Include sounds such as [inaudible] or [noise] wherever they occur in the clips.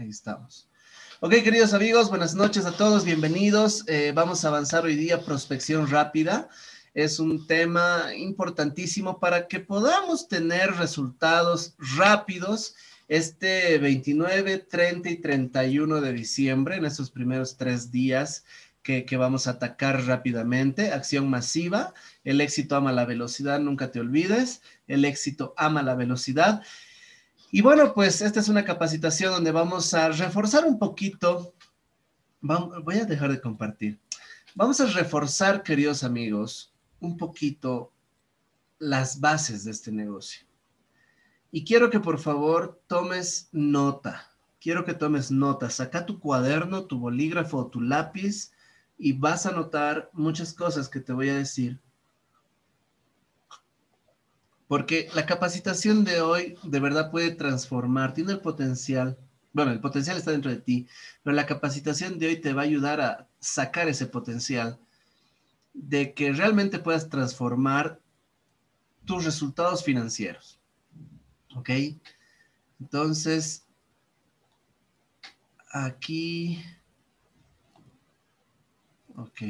Ahí estamos. Ok, queridos amigos, buenas noches a todos, bienvenidos. Eh, vamos a avanzar hoy día prospección rápida. Es un tema importantísimo para que podamos tener resultados rápidos este 29, 30 y 31 de diciembre, en estos primeros tres días que, que, vamos a atacar rápidamente. Acción masiva, el éxito ama la velocidad, nunca te olvides, el éxito ama la velocidad. Y bueno, pues esta es una capacitación donde vamos a reforzar un poquito. voy a dejar de compartir. Vamos a reforzar, queridos amigos, un poquito las bases de este negocio. Y quiero que por favor tomes nota. Quiero que tomes nota. Saca tu cuaderno, tu bolígrafo tu lápiz y vas a notar muchas cosas que te voy a decir porque la capacitación de hoy de verdad puede transformar, tiene el potencial, bueno, el potencial está dentro de ti, pero la capacitación de hoy te va a ayudar a sacar ese potencial de que realmente puedas transformar tus resultados financieros. ¿Ok? Entonces, aquí... Ok.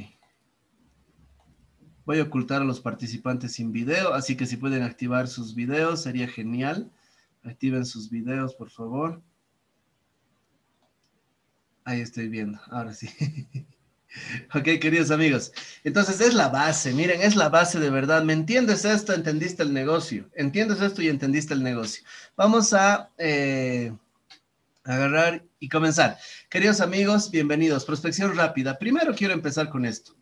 Voy a ocultar a los participantes sin video, así que si pueden activar sus videos, sería genial. Activen sus videos, por favor. Ahí estoy viendo, ahora sí. [laughs] ok, queridos amigos. Entonces es la base, miren, es la base de verdad. ¿Me entiendes esto? ¿Entendiste el negocio? ¿Entiendes esto y entendiste el negocio? Vamos a eh, agarrar y comenzar. Queridos amigos, bienvenidos. Prospección rápida. Primero quiero empezar con esto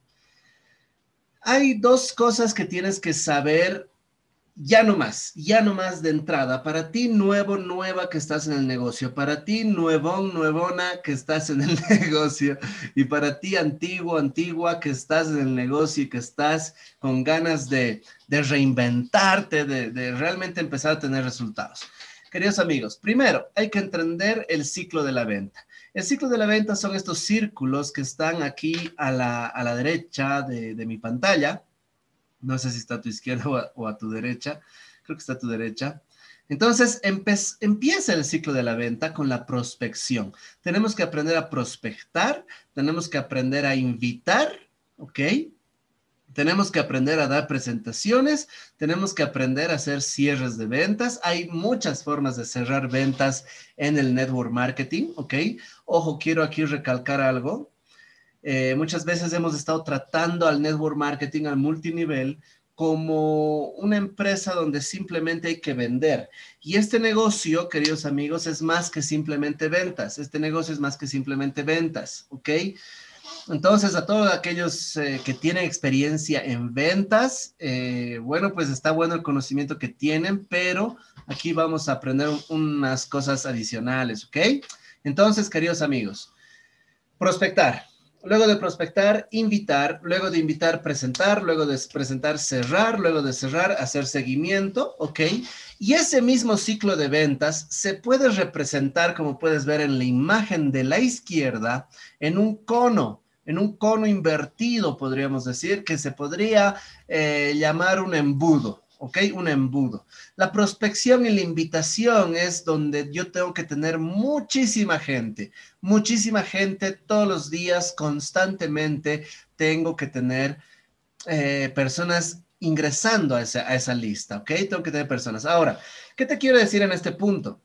hay dos cosas que tienes que saber ya no más, ya no más de entrada. Para ti nuevo, nueva que estás en el negocio. Para ti nuevón, nuevona que estás en el [laughs] negocio. Y para ti antiguo, antigua que estás en el negocio y que estás con ganas de, reinventarte, de, de realmente empezar a tener resultados. Queridos amigos, primero hay que entender el ciclo de la venta. El ciclo de la venta son estos círculos que están aquí a la, derecha de, mi pantalla. No sé si está a tu izquierda o a, tu derecha. Creo que está a tu derecha. Entonces, empieza el ciclo de la venta con la prospección. Tenemos que aprender a prospectar, tenemos que aprender a invitar, ¿ok? Tenemos que aprender a dar presentaciones, tenemos que aprender a hacer cierres de ventas. Hay muchas formas de cerrar ventas en el network marketing, ¿ok? Ojo, quiero aquí recalcar algo. Eh, muchas veces hemos estado tratando al network marketing al multinivel como una empresa donde simplemente hay que vender. Y este negocio, queridos amigos, es más que simplemente ventas. Este negocio es más que simplemente ventas, ¿ok? Entonces, a todos aquellos eh, que tienen experiencia en ventas, eh, bueno, pues está bueno el conocimiento que tienen, pero aquí vamos a aprender unas cosas adicionales, ¿ok? Entonces, queridos amigos, prospectar. Luego de prospectar, invitar, luego de invitar, presentar, luego de presentar, cerrar, luego de cerrar, hacer seguimiento, ¿ok? Y ese mismo ciclo de ventas se puede representar, como puedes ver en la imagen de la izquierda, en un cono en un cono invertido, podríamos decir, que se podría eh, llamar un embudo, ¿ok? Un embudo. La prospección y la invitación es donde yo tengo que tener muchísima gente, muchísima gente todos los días, constantemente, tengo que tener eh, personas ingresando a esa, a esa lista, ¿ok? Tengo que tener personas. Ahora, ¿qué te quiero decir en este punto?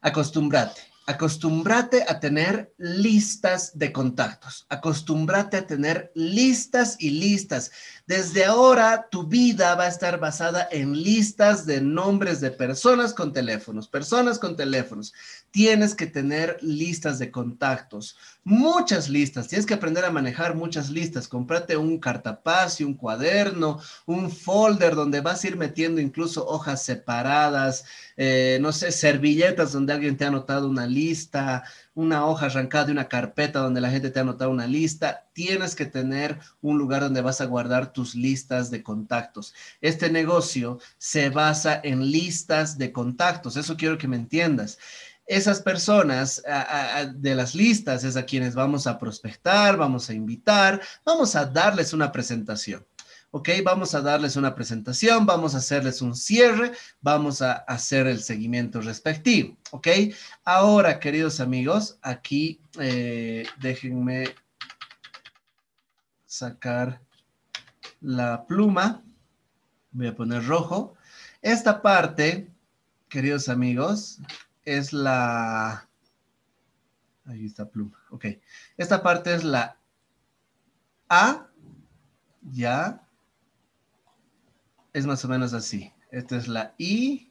Acostúmbrate acostúmbrate a tener listas de contactos, acostúmbrate a tener listas y listas. Desde ahora tu vida va a estar basada en listas de nombres de personas con teléfonos, personas con teléfonos. Tienes que tener listas de contactos, muchas listas. Tienes que aprender a manejar muchas listas. Comprate un cartapaz y un cuaderno, un folder donde vas a ir metiendo incluso hojas separadas, eh, no sé, servilletas donde alguien te ha anotado una lista, una hoja arrancada de una carpeta donde la gente te ha anotado una lista. Tienes que tener un lugar donde vas a guardar tus listas de contactos. Este negocio se basa en listas de contactos. Eso quiero que me entiendas esas personas de las listas es a quienes vamos a prospectar, vamos a invitar, vamos a darles una presentación. ¿ok? Vamos a darles una presentación, vamos a hacerles un cierre, vamos a hacer el seguimiento respectivo, ¿ok? Ahora, queridos amigos, aquí eh, déjenme sacar la pluma, voy a poner rojo. Esta parte, queridos amigos, es la... Ahí está pluma, ok. Esta parte es la A, ya, es más o menos así. Esta es la I,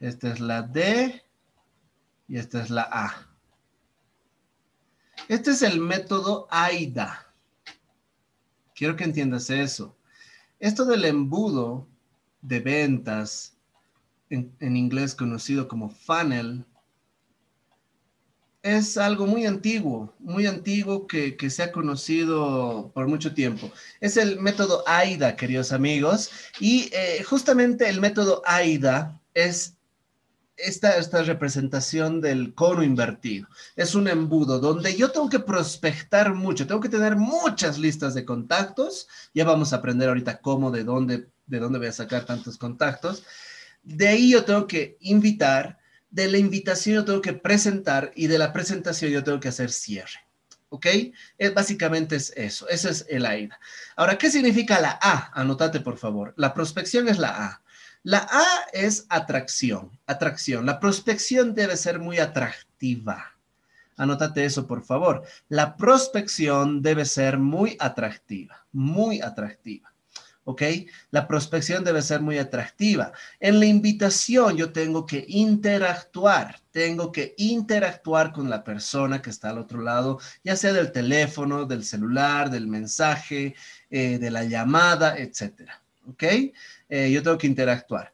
esta es la D y esta es la A. Este es el método AIDA. Quiero que entiendas eso. Esto del embudo de ventas, en, inglés conocido como funnel, es algo muy antiguo, muy antiguo que, se ha conocido por mucho tiempo. Es el método AIDA, queridos amigos, y eh, justamente el método AIDA es esta, esta representación del cono invertido. Es un embudo donde yo tengo que prospectar mucho, tengo que tener muchas listas de contactos. Ya vamos a aprender ahorita cómo, de dónde, de dónde voy a sacar tantos contactos. De ahí yo tengo que invitar, de la invitación yo tengo que presentar y de la presentación yo tengo que hacer cierre. ¿Ok? Es, básicamente es eso. Ese es el AIDA. Ahora, ¿qué significa la A? Anótate, por favor. La prospección es la A. La A es atracción. Atracción. La prospección debe ser muy atractiva. Anótate eso, por favor. La prospección debe ser muy atractiva. Muy atractiva. ¿Ok? La prospección debe ser muy atractiva. En la invitación yo tengo que interactuar, tengo que interactuar con la persona que está al otro lado, ya sea del teléfono, del celular, del mensaje, eh, de la llamada, etcétera, ¿ok? Eh, yo tengo que interactuar.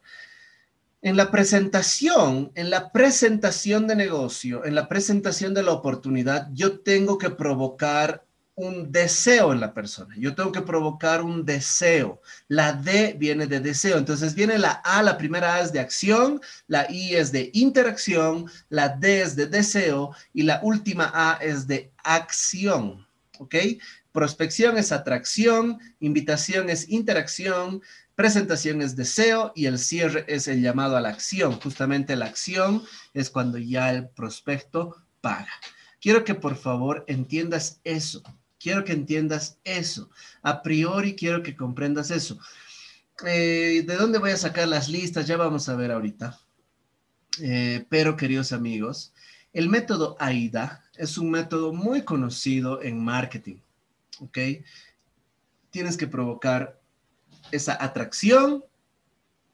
En la presentación, en la presentación de negocio, en la presentación de la oportunidad, yo tengo que provocar un deseo en la persona. Yo tengo que provocar un deseo. La D viene de deseo. Entonces viene la A, la primera A es de acción, la I es de interacción, la D es de deseo y la última A es de acción. ¿Ok? Prospección es atracción, invitación es interacción, presentación es deseo y el cierre es el llamado a la acción. Justamente la acción es cuando ya el prospecto paga. Quiero que por favor entiendas eso. Quiero que entiendas eso. A priori quiero que comprendas eso. Eh, ¿De dónde voy a sacar las listas? Ya vamos a ver ahorita. Eh, pero, queridos amigos, el método AIDA es un método muy conocido en marketing. ¿Ok? Tienes que provocar esa atracción,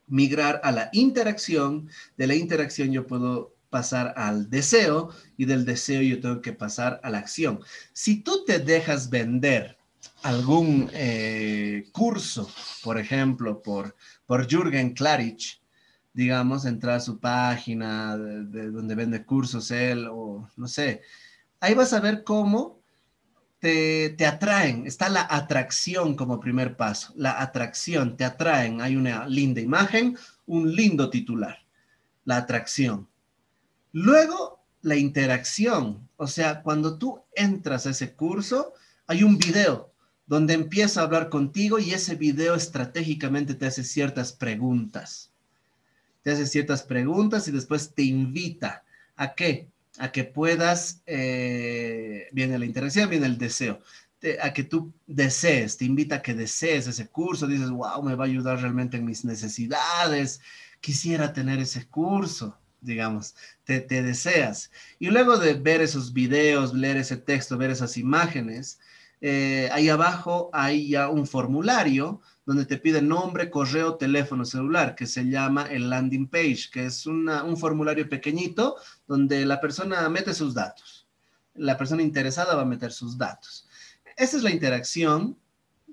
migrar a la interacción. De la interacción yo puedo pasar al deseo y del deseo yo tengo que pasar a la acción. Si tú te dejas vender algún eh, curso, por ejemplo, por, por Jürgen Klarich, digamos, entrar a su página de, donde vende cursos él o no sé, ahí vas a ver cómo te, te, atraen, está la atracción como primer paso, la atracción, te atraen, hay una linda imagen, un lindo titular, la atracción. Luego, la interacción, o sea, cuando tú entras a ese curso, hay un video donde empieza a hablar contigo y ese video estratégicamente te hace ciertas preguntas. Te hace ciertas preguntas y después te invita. A qué? A que puedas, eh, viene la interacción, viene el deseo, a que tú desees, te invita a que desees ese curso, dices, wow, me va a ayudar realmente en mis necesidades, quisiera tener ese curso digamos, te, deseas. Y luego de ver esos videos, leer ese texto, ver esas imágenes, eh, ahí abajo hay ya un formulario donde te pide nombre, correo, teléfono celular, que se llama el landing page, que es un formulario pequeñito donde la persona mete sus datos. La persona interesada va a meter sus datos. Esa es la interacción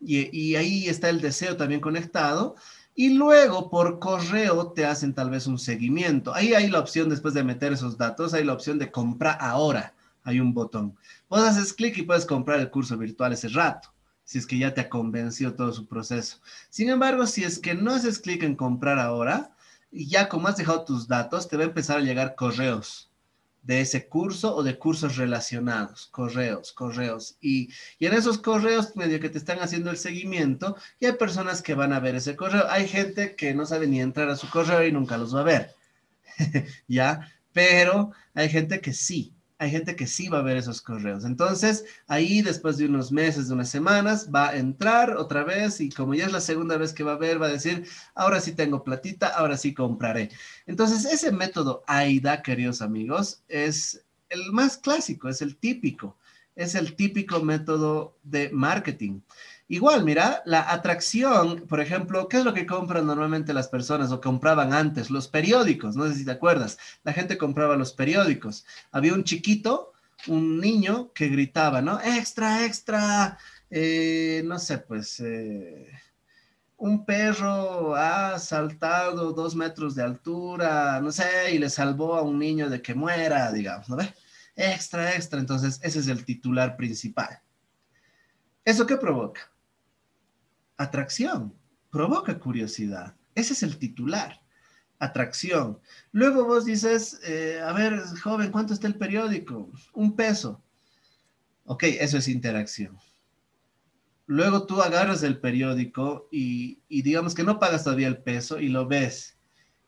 y, y ahí está el deseo también conectado y luego por correo te hacen tal vez un seguimiento. Ahí hay la opción después de meter esos datos, hay la opción de comprar ahora. Hay un botón. Vos haces clic y puedes comprar el curso virtual ese rato, si es que ya te ha convencido todo su proceso. Sin embargo, si es que no haces clic en comprar ahora, ya como has dejado tus datos, te va a empezar a llegar correos de ese curso o de cursos relacionados, correos, correos. Y, y, en esos correos, medio que te están haciendo el seguimiento, y hay personas que van a ver ese correo. Hay gente que no sabe ni entrar a su correo y nunca los va a ver. [laughs] ¿Ya? Pero hay gente que sí hay gente que sí va a ver esos correos. Entonces, ahí después de unos meses, de unas semanas, va a entrar otra vez y como ya es la segunda vez que va a ver, va a decir, ahora sí tengo platita, ahora sí compraré. Entonces, ese método AIDA, queridos amigos, es el más clásico, es el típico, es el típico método de marketing. Igual, mira, la atracción, por ejemplo, ¿qué es lo que compran normalmente las personas o compraban antes? Los periódicos, no sé si te acuerdas. La gente compraba los periódicos. Había un chiquito, un niño que gritaba, ¿no? Extra, extra, eh, no sé, pues... Eh, un perro ha saltado dos metros de altura, no sé, y le salvó a un niño de que muera, digamos, ¿no ve? Extra, extra. Entonces, ese es el titular principal. ¿Eso qué provoca? Atracción, provoca curiosidad. Ese es el titular, atracción. Luego vos dices, eh, a ver, joven, ¿cuánto está el periódico? Un peso. Ok, eso es interacción. Luego tú agarras el periódico y, y digamos que no pagas todavía el peso y lo ves.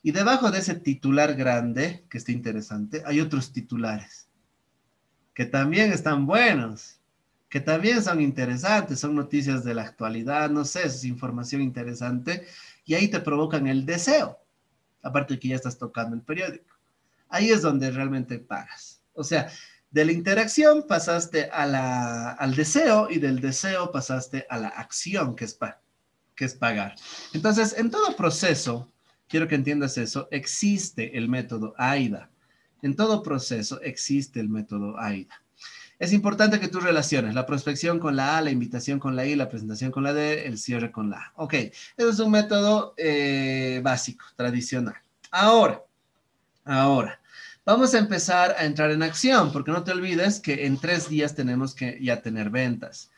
Y debajo de ese titular grande, que está interesante, hay otros titulares que también están buenos que también son interesantes, son noticias de la actualidad, no sé, es información interesante y ahí te provocan el deseo, aparte de que ya estás tocando el periódico. Ahí es donde realmente pagas. O sea, de la interacción pasaste a la, al deseo y del deseo pasaste a la acción, que es, que es pagar. Entonces, en todo proceso, quiero que entiendas eso, existe el método AIDA. En todo proceso existe el método AIDA. Es importante que tú relaciones la prospección con la A, la invitación con la I, la presentación con la D, el cierre con la A. Ok, eso es un método eh, básico, tradicional. Ahora, ahora, vamos a empezar a entrar en acción, porque no te olvides que en tres días tenemos que ya tener ventas.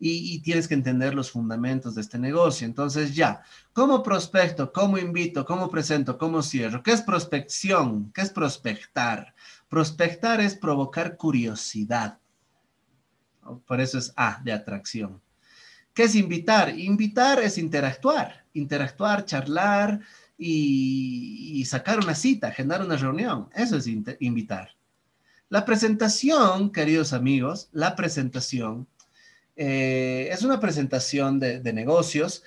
Y, y, tienes que entender los fundamentos de este negocio. Entonces, ya, ¿cómo prospecto? ¿Cómo invito? ¿Cómo presento? ¿Cómo cierro? ¿Qué es prospección? ¿Qué es prospectar? Prospectar es provocar curiosidad. Por eso es A, de atracción. ¿Qué es invitar? Invitar es interactuar, interactuar, charlar y, sacar una cita, agendar una reunión. Eso es invitar. La presentación, queridos amigos, la presentación eh, es una presentación de, de negocios.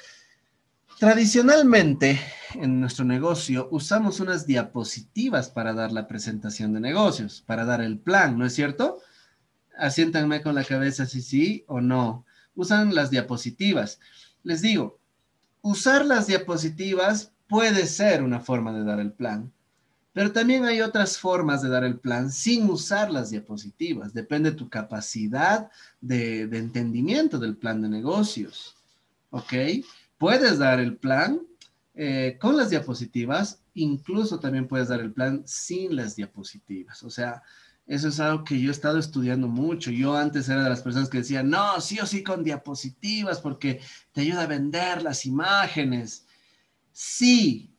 Tradicionalmente, en nuestro negocio, usamos unas diapositivas para dar la presentación de negocios, para dar el plan, ¿no es cierto? Asiéntanme con la cabeza si sí o no. Usan las diapositivas. Les digo, usar las diapositivas puede ser una forma de dar el plan, pero también hay otras formas de dar el plan sin usar las diapositivas. Depende de tu capacidad de, entendimiento del plan de negocios. ¿Ok? Puedes dar el plan eh, con las diapositivas, incluso también puedes dar el plan sin las diapositivas. O sea, eso es algo que yo he estado estudiando mucho. Yo antes era de las personas que decían, no, sí o sí con diapositivas porque te ayuda a vender las imágenes. Sí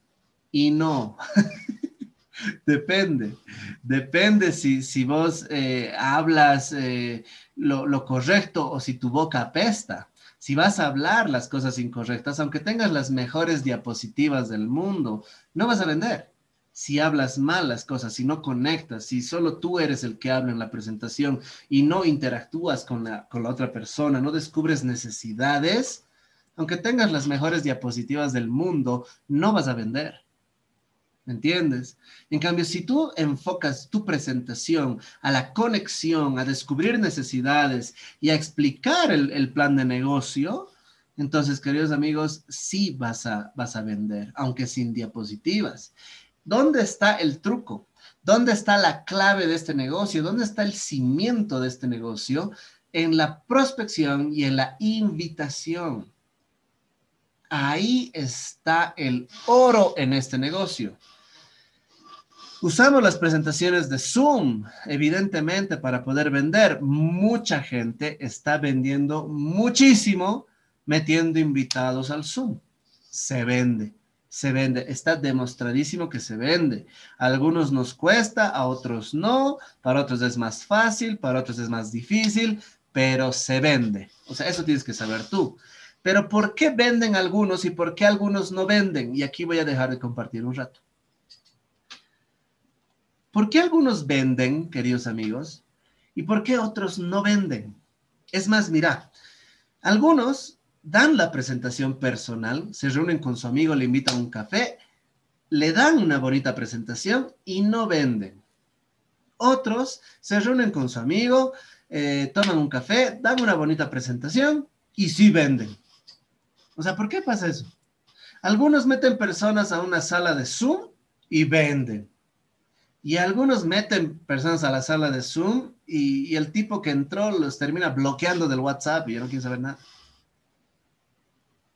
y no. [laughs] Depende. Depende si, si vos eh, hablas eh, lo, lo correcto o si tu boca apesta. Si vas a hablar las cosas incorrectas, aunque tengas las mejores diapositivas del mundo, no vas a vender si hablas mal las cosas, si no conectas, si solo tú eres el que habla en la presentación y no interactúas con la, con la otra persona, no descubres necesidades, aunque tengas las mejores diapositivas del mundo, no vas a vender. ¿Me entiendes? En cambio, si tú enfocas tu presentación a la conexión, a descubrir necesidades y a explicar el, el plan de negocio, entonces, queridos amigos, sí vas a, vas a vender, aunque sin diapositivas. ¿Dónde está el truco? ¿Dónde está la clave de este negocio? ¿Dónde está el cimiento de este negocio? En la prospección y en la invitación. Ahí está el oro en este negocio. Usamos las presentaciones de Zoom, evidentemente, para poder vender. Mucha gente está vendiendo muchísimo metiendo invitados al Zoom. Se vende se vende. Está demostradísimo que se vende. Algunos nos cuesta, a otros no, para otros es más fácil, para otros es más difícil, pero se vende. O sea, eso tienes que saber tú. Pero ¿por qué venden algunos y por qué algunos no venden? Y aquí voy a dejar de compartir un rato. ¿Por qué algunos venden, queridos amigos? ¿Y por qué otros no venden? Es más, mira, algunos dan la presentación personal, se reúnen con su amigo, le invitan a un café, le dan una bonita presentación y no venden. Otros se reúnen con su amigo, eh, toman un café, dan una bonita presentación y sí venden. O sea, ¿por qué pasa eso? Algunos meten personas a una sala de Zoom y venden. Y algunos meten personas a la sala de Zoom y, el tipo que entró los termina bloqueando del WhatsApp y ya no quiere saber nada.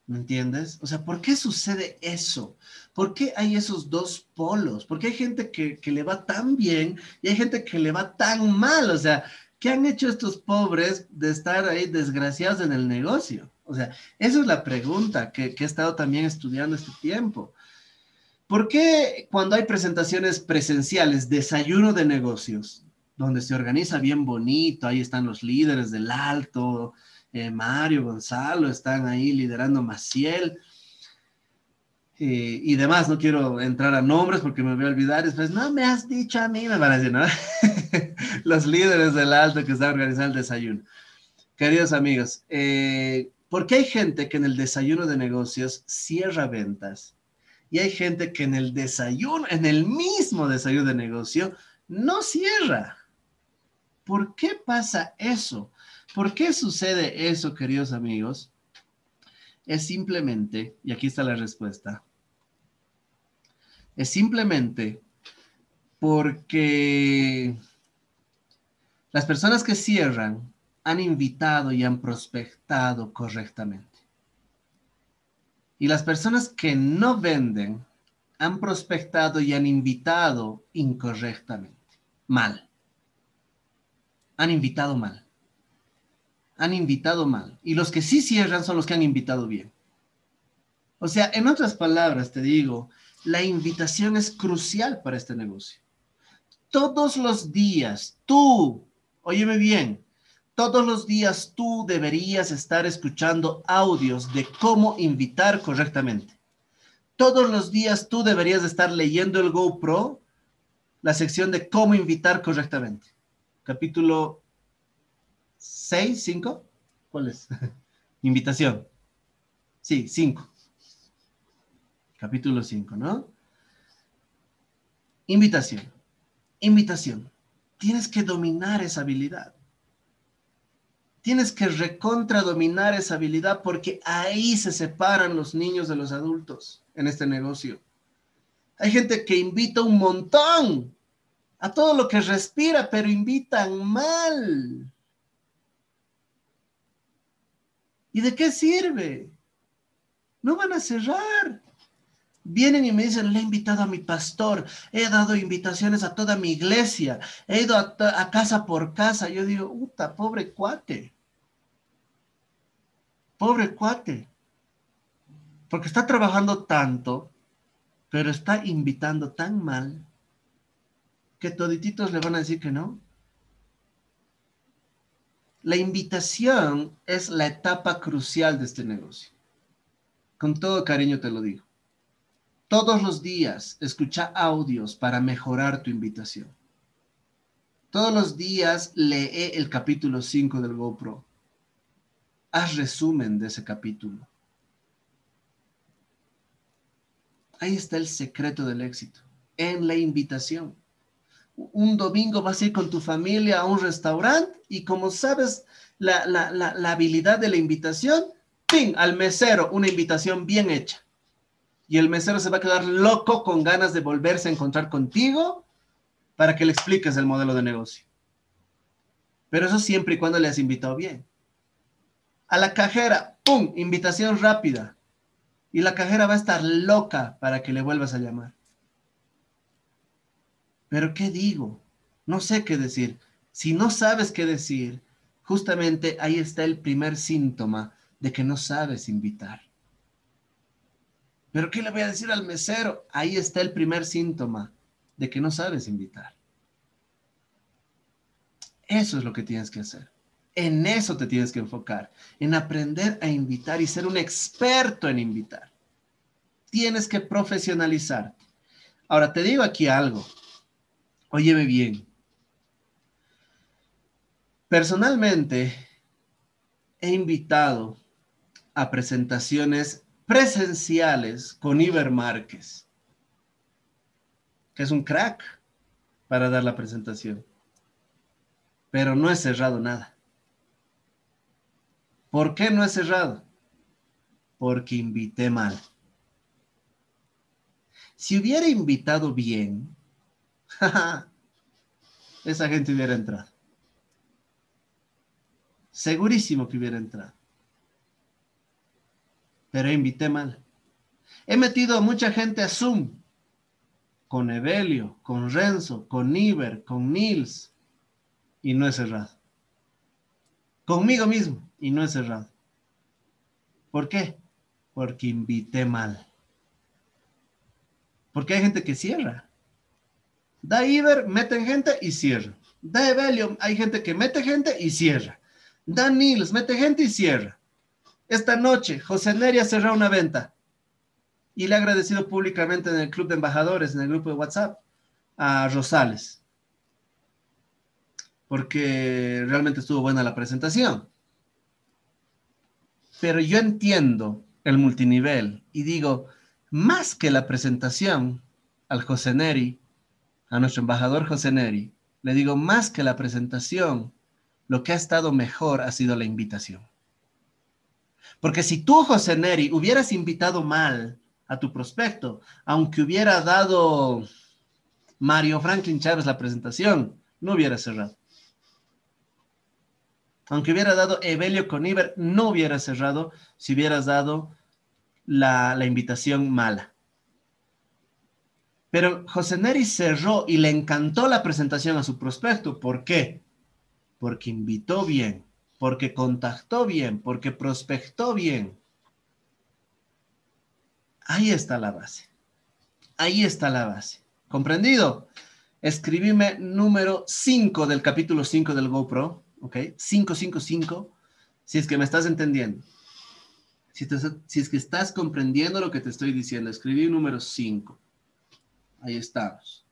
¿Me entiendes? O sea, ¿por qué sucede eso? ¿Por qué hay esos dos polos? ¿Por qué hay gente que, le va tan bien y hay gente que le va tan mal? O sea, ¿qué han hecho estos pobres de estar ahí desgraciados en el negocio? O sea, esa es la pregunta que, que he estado también estudiando este tiempo. ¿Por qué cuando hay presentaciones presenciales, desayuno de negocios, donde se organiza bien bonito, ahí están los líderes del alto, eh, Mario, Gonzalo, están ahí liderando Maciel eh, y demás. No quiero entrar a nombres porque me voy a olvidar. Después, no me has dicho a mí, me van a decir, ¿no? [laughs] Los líderes del alto que están organizando el desayuno. Queridos amigos, eh, ¿por qué hay gente que en el desayuno de negocios cierra ventas? Y hay gente que en el desayuno, en el mismo desayuno de negocio, no cierra. ¿Por qué pasa eso? ¿Por qué sucede eso, queridos amigos? Es simplemente, y aquí está la respuesta, es simplemente porque las personas que cierran han invitado y han prospectado correctamente. Y las personas que no venden han prospectado y han invitado incorrectamente, mal. Han invitado mal han invitado mal. Y los que sí cierran son los que han invitado bien. O sea, en otras palabras, te digo, la invitación es crucial para este negocio. Todos los días, tú, óyeme bien, todos los días tú deberías estar escuchando audios de cómo invitar correctamente. Todos los días tú deberías estar leyendo el GoPro, la sección de cómo invitar correctamente. Capítulo 6, 5. ¿Cuál es? [laughs] Invitación. Sí, 5. Capítulo 5, ¿no? Invitación. Invitación. Tienes que dominar esa habilidad. Tienes que recontra dominar esa habilidad porque ahí se separan los niños de los adultos en este negocio. Hay gente que invita un montón a todo lo que respira, pero invitan mal. ¿Y de qué sirve? No van a cerrar. Vienen y me dicen, le he invitado a mi pastor, he dado invitaciones a toda mi iglesia, he ido a, casa por casa. Yo digo, puta, pobre cuate. Pobre cuate. Porque está trabajando tanto, pero está invitando tan mal que todititos le van a decir que no. La invitación es la etapa crucial de este negocio. Con todo cariño te lo digo. Todos los días escucha audios para mejorar tu invitación. Todos los días lee el capítulo 5 del GoPro. Haz resumen de ese capítulo. Ahí está el secreto del éxito, en la invitación un domingo vas a ir con tu familia a un restaurante y como sabes la, habilidad de la invitación, ¡ping! Al mesero, una invitación bien hecha. Y el mesero se va a quedar loco con ganas de volverse a encontrar contigo para que le expliques el modelo de negocio. Pero eso siempre y cuando le has invitado bien. A la cajera, ¡pum! Invitación rápida. Y la cajera va a estar loca para que le vuelvas a llamar. Pero ¿qué digo? No sé qué decir. Si no sabes qué decir, justamente ahí está el primer síntoma de que no sabes invitar. Pero ¿qué le voy a decir al mesero? Ahí está el primer síntoma de que no sabes invitar. Eso es lo que tienes que hacer. En eso te tienes que enfocar, en aprender a invitar y ser un experto en invitar. Tienes que profesionalizarte. Ahora te digo aquí algo. Óyeme bien. Personalmente, he invitado a presentaciones presenciales con Iber Márquez, que es un crack para dar la presentación, pero no he cerrado nada. ¿Por qué no he cerrado? Porque invité mal. Si hubiera invitado bien, [laughs] esa gente hubiera entrado. Segurísimo que hubiera entrado. Pero invité mal. He metido a mucha gente a Zoom. Con Evelio, con Renzo, con Niver, con Nils. Y no he cerrado. Conmigo mismo. Y no he cerrado. ¿Por qué? Porque invité mal. Porque hay gente que cierra. Da Iber, meten gente y cierra. Da Evelio, hay gente que mete gente y cierra. Dan Nils, mete gente y cierra. Esta noche, José Neri ha cerrado una venta y le ha agradecido públicamente en el club de embajadores, en el grupo de WhatsApp, a Rosales, porque realmente estuvo buena la presentación. Pero yo entiendo el multinivel y digo, más que la presentación al José Neri, a nuestro embajador José Neri, le digo, más que la presentación, lo que ha estado mejor ha sido la invitación. Porque si tú, José Neri, hubieras invitado mal a tu prospecto, aunque hubiera dado Mario Franklin Chávez la presentación, no hubiera cerrado. Aunque hubiera dado Evelio Coníver, no hubiera cerrado si hubieras dado la, la invitación mala. Pero José Neri cerró y le encantó la presentación a su prospecto. ¿Por qué? porque invitó bien, porque contactó bien, porque prospectó bien. Ahí está la base. Ahí está la base. ¿Comprendido? Escribime número 5 del capítulo 5 del GoPro, ¿ok? 555, si es que me estás entendiendo. Si, si es que estás comprendiendo lo que te estoy diciendo, escribí número 5. Ahí estamos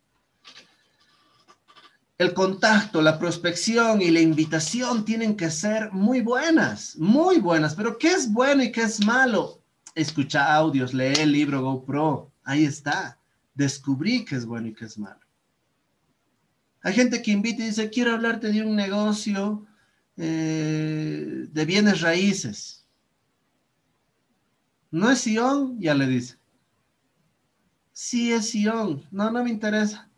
el contacto, la prospección y la invitación tienen que ser muy buenas, muy buenas. Pero ¿qué es bueno y qué es malo? Escucha audios, lee el libro GoPro. Ahí está. Descubrí qué es bueno y qué es malo. Hay gente que invita y dice, quiero hablarte de un negocio eh, de bienes raíces. ¿No es Sion? Ya le dice. Sí es Sion. No, no me interesa.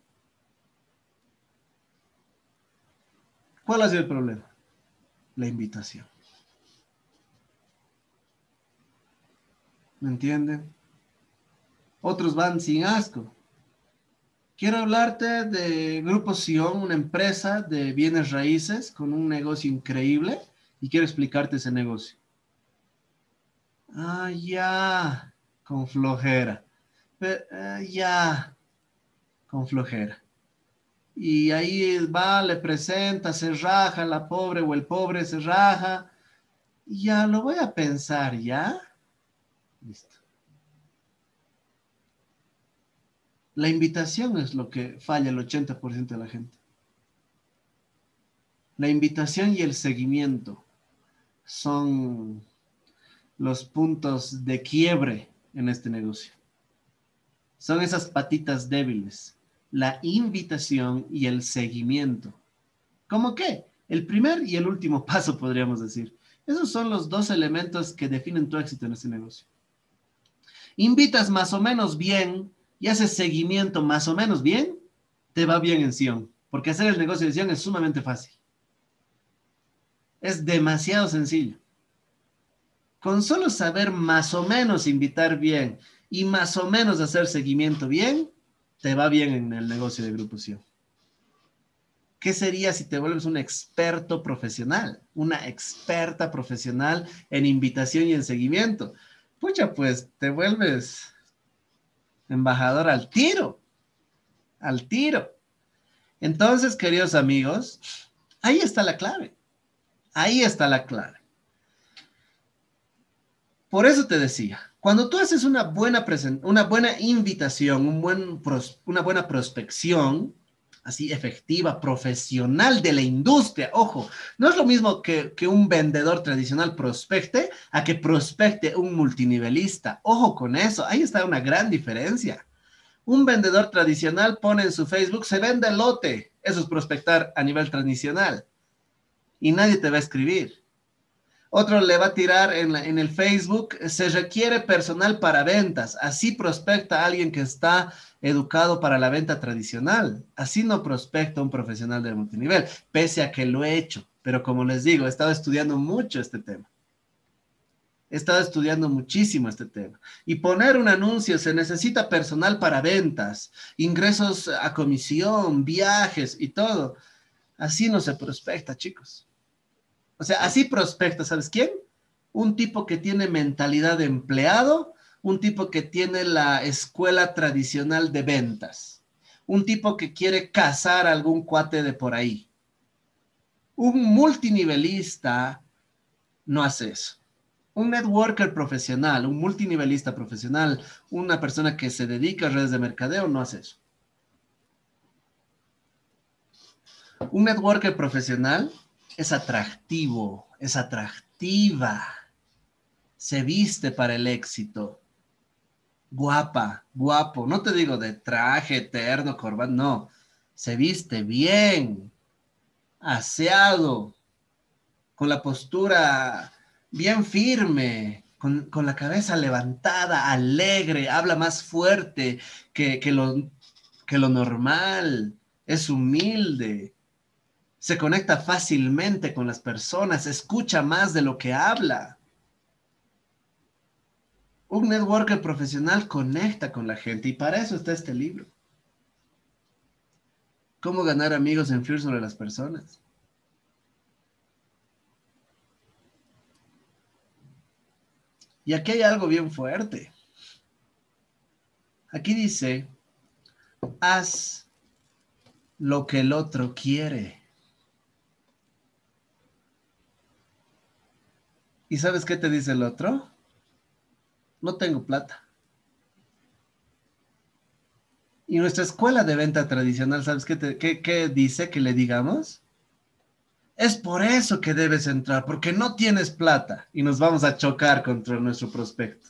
¿Cuál ha sido el problema? La invitación. ¿Me entienden? Otros van sin asco. Quiero hablarte de Grupo Sion, una empresa de bienes raíces con un negocio increíble y quiero explicarte ese negocio. Ah, ya, con flojera. Eh, ya, con flojera y ahí va, le presenta, se raja la pobre o el pobre se raja. Ya lo voy a pensar, ¿ya? Listo. La invitación es lo que falla el 80% de la gente. La invitación y el seguimiento son los puntos de quiebre en este negocio. Son esas patitas débiles la invitación y el seguimiento. ¿Cómo qué? El primer y el último [laughs] paso, podríamos decir. Esos son los dos elementos que definen tu éxito en este negocio. Invitas más o menos bien y haces seguimiento más o menos bien, te va bien en Sion, porque hacer el negocio de Sion es sumamente fácil. Es demasiado sencillo. Con solo saber más o menos invitar bien y más o menos hacer seguimiento bien, te va bien en el negocio de Grupo ¿Qué sería si te vuelves un experto profesional, una experta profesional en invitación y en seguimiento? Pucha, pues te vuelves Embajador al tiro. Al tiro. Entonces, queridos amigos, ahí está la clave. Ahí está la clave. Por eso te decía, cuando tú haces una buena, una buena invitación, un buen una buena prospección, así efectiva, profesional de la industria, ojo, no es lo mismo que, que un vendedor tradicional prospecte a que prospecte un multinivelista. Ojo con eso, ahí está una gran diferencia. Un vendedor tradicional pone en su Facebook, se vende el lote. Eso es prospectar a nivel tradicional. Y nadie te va a escribir. Otro le va a tirar en, el Facebook, se requiere personal para ventas. Así prospecta alguien que está educado para la venta tradicional. Así no prospecta un profesional de multinivel, pese a que lo he hecho. Pero como les digo, he estado estudiando mucho este tema. He estado estudiando muchísimo este tema. Y poner un anuncio, se necesita personal para ventas, ingresos a comisión, viajes y todo. Así no se prospecta, chicos. O sea, así prospecta, ¿sabes quién? Un tipo que tiene mentalidad de empleado, un tipo que tiene la escuela tradicional de ventas, un tipo que quiere cazar a algún cuate de por ahí. Un multinivelista no hace eso. Un networker profesional, un multinivelista profesional, una persona que se dedica a redes de mercadeo no hace eso. Un networker profesional es atractivo, es atractiva, se viste para el éxito, guapa, guapo, no te digo de traje eterno, corbata, no, se viste bien, aseado, con la postura bien firme, con, la cabeza levantada, alegre, habla más fuerte que, lo, que lo normal, es humilde, se conecta fácilmente con las personas, escucha más de lo que habla. Un networker profesional conecta con la gente y para eso está este libro. ¿Cómo ganar amigos e influir sobre las personas? Y aquí hay algo bien fuerte. Aquí dice, haz lo que el otro quiere. ¿Y sabes qué te dice el otro? No tengo plata. Y nuestra escuela de venta tradicional, ¿sabes qué, qué dice que le digamos? Es por eso que debes entrar, porque no tienes plata y nos vamos a chocar contra nuestro prospecto.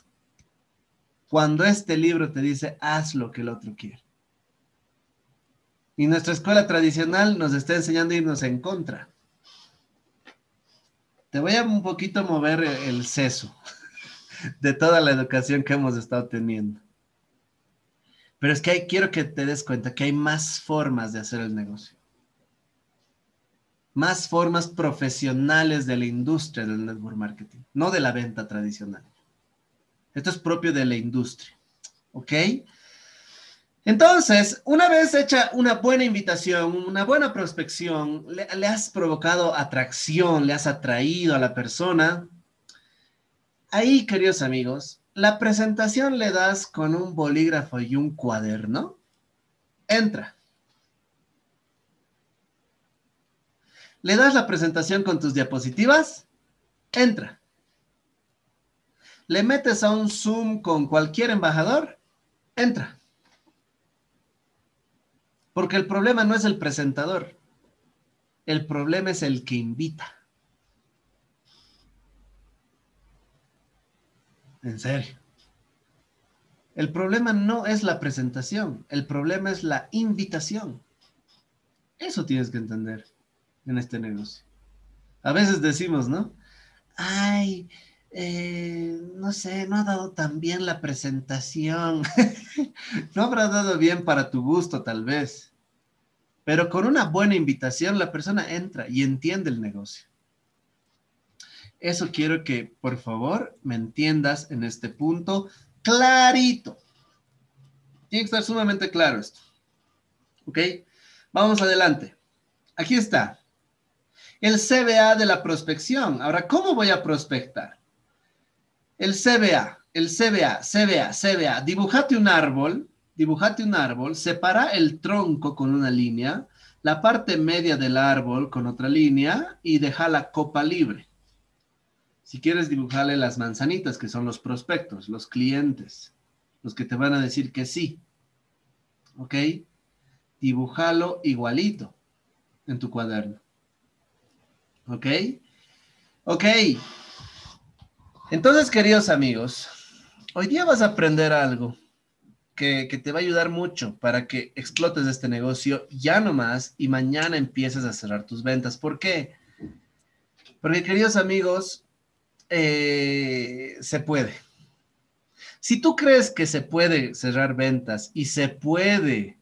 Cuando este libro te dice, haz lo que el otro quiere. Y nuestra escuela tradicional nos está enseñando a irnos en contra. Te voy a un poquito mover el seso [laughs] de toda la educación que hemos estado teniendo. Pero es que hay, quiero que te des cuenta que hay más formas de hacer el negocio. Más formas profesionales de la industria del network marketing, no de la venta tradicional. Esto es propio de la industria. ¿Ok? Entonces, una vez hecha una buena invitación, una buena prospección, le, has provocado atracción, le has atraído a la persona. Ahí, queridos amigos, la presentación le das con un bolígrafo y un cuaderno. Entra. Le das la presentación con tus diapositivas. Entra. Le metes a un Zoom con cualquier embajador. Entra. Porque el problema no es el presentador, el problema es el que invita. En serio. El problema no es la presentación, el problema es la invitación. Eso tienes que entender en este negocio. A veces decimos, ¿no? Ay, eh, no sé, no ha dado tan bien la presentación. [laughs] no habrá dado bien para tu gusto, tal vez. Pero con una buena invitación, la persona entra y entiende el negocio. Eso quiero que, por favor, me entiendas en este punto clarito. Tiene que estar sumamente claro esto. ¿Ok? Vamos adelante. Aquí está. El CBA de la prospección. Ahora, ¿cómo voy a prospectar? El CBA, el CBA, CBA, CBA, dibujate un árbol dibujate un árbol, separa el tronco con una línea, la parte media del árbol con otra línea y deja la copa libre. Si quieres dibujarle las manzanitas, que son los prospectos, los clientes, los que te van a decir que sí. ¿Ok? Dibújalo igualito en tu cuaderno. ¿Ok? Ok. Entonces, queridos amigos, hoy día vas a aprender algo que, te va a ayudar mucho para que explotes este negocio ya nomás y mañana empieces a cerrar tus ventas. ¿Por qué? Porque, queridos amigos, eh, se puede. Si tú crees que se puede cerrar ventas y se puede,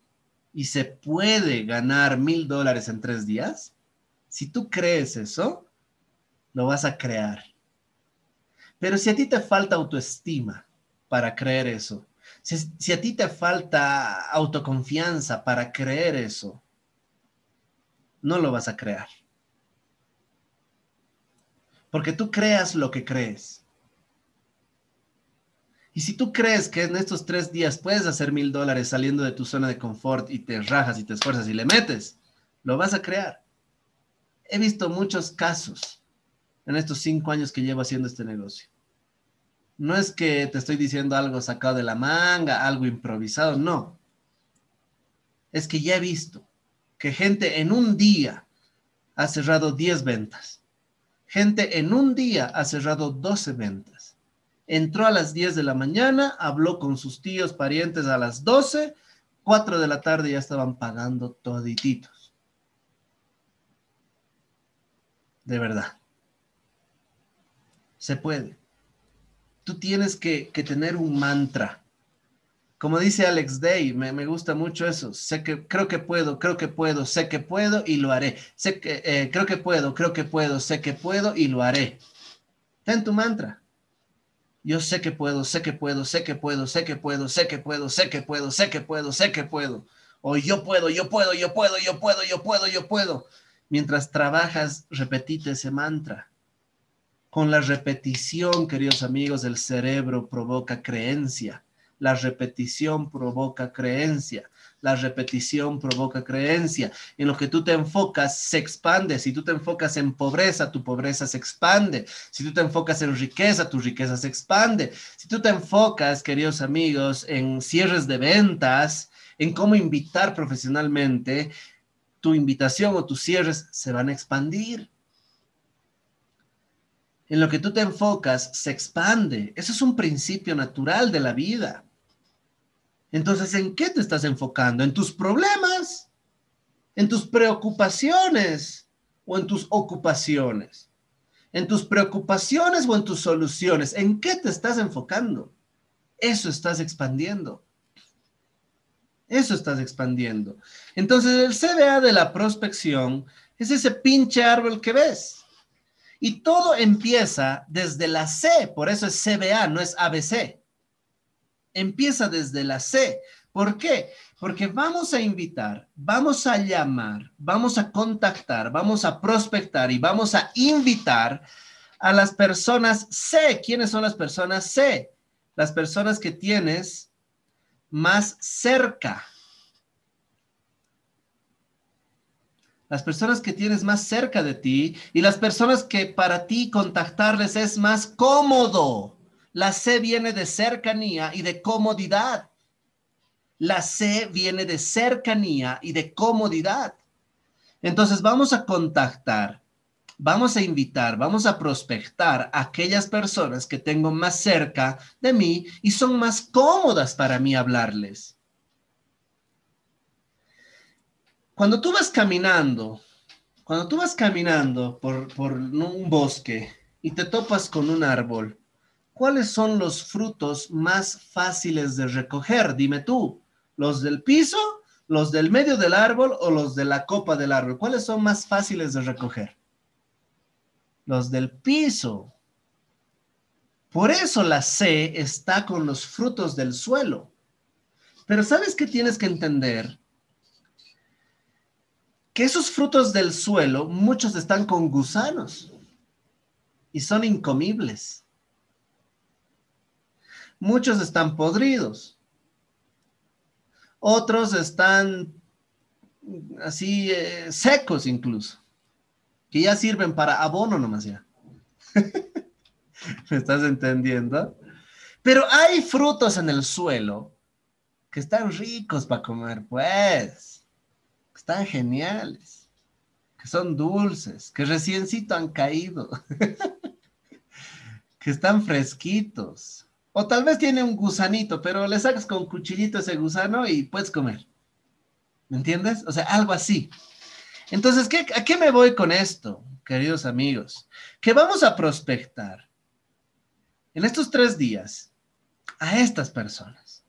y se puede ganar mil dólares en tres días, si tú crees eso, lo vas a crear. Pero si a ti te falta autoestima para creer eso, si, a ti te falta autoconfianza para creer eso, no lo vas a crear. Porque tú creas lo que crees. Y si tú crees que en estos tres días puedes hacer mil dólares saliendo de tu zona de confort y te rajas y te esfuerzas y le metes, lo vas a crear. He visto muchos casos en estos cinco años que llevo haciendo este negocio. No es que te estoy diciendo algo sacado de la manga, algo improvisado, no. Es que ya he visto que gente en un día ha cerrado 10 ventas. Gente en un día ha cerrado 12 ventas entró a las 10 de la mañana, habló con sus tíos, parientes a las 12, 4 de la tarde ya estaban pagando todititos. De verdad. Se puede. Tú tienes que, tener un mantra. Como dice Alex Day, me, gusta mucho eso. Sé que creo que puedo, creo que puedo, sé que puedo y lo haré. Sé que eh, creo que puedo, creo que puedo, sé que puedo y lo haré. Ten tu mantra. Yo sé que puedo, sé que puedo, sé que puedo, sé que puedo, sé que puedo, sé que puedo, sé que puedo, sé que puedo. O yo puedo, yo puedo, yo puedo, yo puedo, yo puedo, yo puedo. Mientras trabajas, repetite ese mantra. Con la repetición, queridos amigos, el cerebro provoca creencia. La repetición provoca creencia. La repetición provoca creencia. En lo que tú te enfocas se expande. Si tú te enfocas en pobreza, tu pobreza se expande. Si tú te enfocas en riqueza, tu riqueza se expande. Si tú te enfocas, queridos amigos, en cierres de ventas, en cómo invitar profesionalmente, tu invitación o tus cierres se van a expandir. En lo que tú te enfocas se expande. Eso es un principio natural de la vida. Entonces, ¿en qué te estás enfocando? ¿En tus problemas? ¿En tus preocupaciones? ¿O en tus ocupaciones? ¿En tus preocupaciones o en tus soluciones? ¿En qué te estás enfocando? Eso estás expandiendo. Eso estás expandiendo. Entonces, el CBA de la prospección es ese pinche árbol que ves. Y todo empieza desde la C, por eso es CBA, no es ABC empieza desde la C. ¿Por qué? Porque vamos a invitar, vamos a llamar, vamos a contactar, vamos a prospectar y vamos a invitar a las personas C. ¿Quiénes son las personas C? Las personas que tienes más cerca. Las personas que tienes más cerca de ti y las personas que para ti contactarles es más cómodo. La C viene de cercanía y de comodidad. La C viene de cercanía y de comodidad. Entonces vamos a contactar, vamos a invitar, vamos a prospectar a aquellas personas que tengo más cerca de mí y son más cómodas para mí hablarles. Cuando tú vas caminando, cuando tú vas caminando por, por un bosque y te topas con un árbol, ¿cuáles son los frutos más fáciles de recoger? Dime tú, ¿los del piso, los del medio del árbol o los de la copa del árbol? ¿Cuáles son más fáciles de recoger? Los del piso. Por eso la C está con los frutos del suelo. Pero ¿sabes qué tienes que entender? Que esos frutos del suelo, muchos están con gusanos y son incomibles muchos están podridos. Otros están así eh, secos incluso, que ya sirven para abono nomás ya. [laughs] ¿Me estás entendiendo? Pero hay frutos en el suelo que están ricos para comer, pues. Están geniales. Que son dulces, que reciencito han caído. [laughs] que están fresquitos. O tal vez tiene un gusanito, pero le sacas con cuchillito ese gusano y puedes comer. ¿Me entiendes? O sea, algo así. Entonces, ¿qué, ¿a qué me voy con esto, queridos amigos? Que vamos a prospectar en estos tres días a estas personas.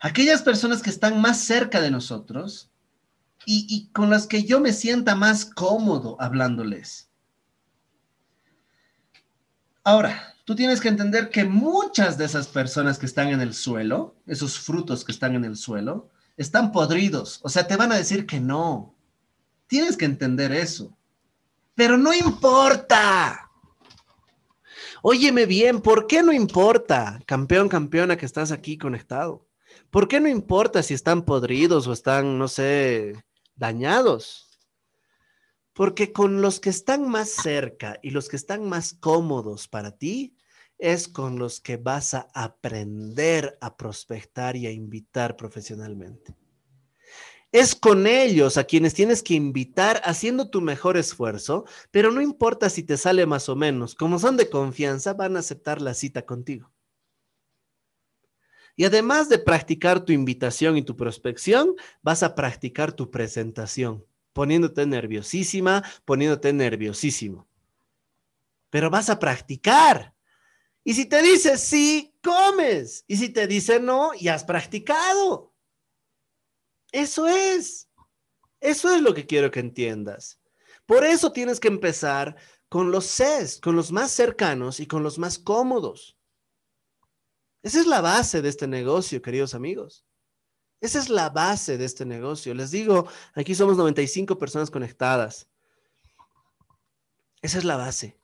Aquellas personas que están más cerca de nosotros y, con las que yo me sienta más cómodo hablándoles. Ahora, tú tienes que entender que muchas de esas personas que están en el suelo, esos frutos que están en el suelo, están podridos. O sea, te van a decir que no. Tienes que entender eso. Pero no importa. Óyeme bien, ¿por qué no importa, campeón, campeona, que estás aquí conectado? ¿Por qué no importa si están podridos o están, no sé, dañados? Porque con los que están más cerca y los que están más cómodos para ti, es con los que vas a aprender a prospectar y a invitar profesionalmente. Es con ellos a quienes tienes que invitar haciendo tu mejor esfuerzo, pero no importa si te sale más o menos, como son de confianza, van a aceptar la cita contigo. Y además de practicar tu invitación y tu prospección, vas a practicar tu presentación, poniéndote nerviosísima, poniéndote nerviosísimo. Pero vas a practicar. Y si te dice sí, comes. Y si te dice no, ya has practicado. Eso es. Eso es lo que quiero que entiendas. Por eso tienes que empezar con los CES, con los más cercanos y con los más cómodos. Esa es la base de este negocio, queridos amigos. Esa es la base de este negocio. Les digo, aquí somos 95 personas conectadas. Esa es la base.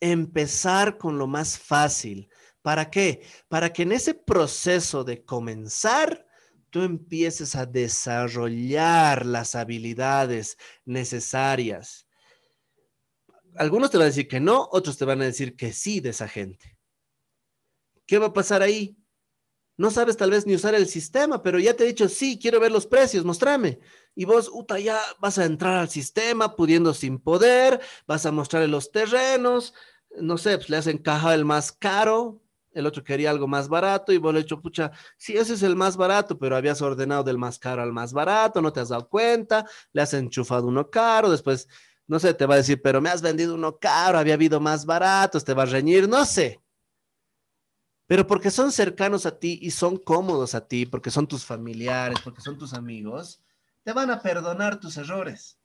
Empezar con lo más fácil. ¿Para qué? Para que en ese proceso de comenzar tú empieces a desarrollar las habilidades necesarias. Algunos te van a decir que no, otros te van a decir que sí de esa gente. ¿Qué va a pasar ahí? No sabes tal vez ni usar el sistema, pero ya te he dicho, sí, quiero ver los precios, mostrame. Y vos, uta, ya vas a entrar al sistema pudiendo sin poder, vas a mostrarle los terrenos, no sé, pues le hacen caja el más caro, el otro quería algo más barato y vos le he dicho, pucha, sí, ese es el más barato, pero habías ordenado del más caro al más barato, no te has dado cuenta, le has enchufado uno caro, después, no sé, te va a decir, pero me has vendido uno caro, había habido más baratos, te va a reñir, no sé. Pero porque son cercanos a ti y son cómodos a ti, porque son tus familiares, porque son tus amigos, te van a perdonar tus errores.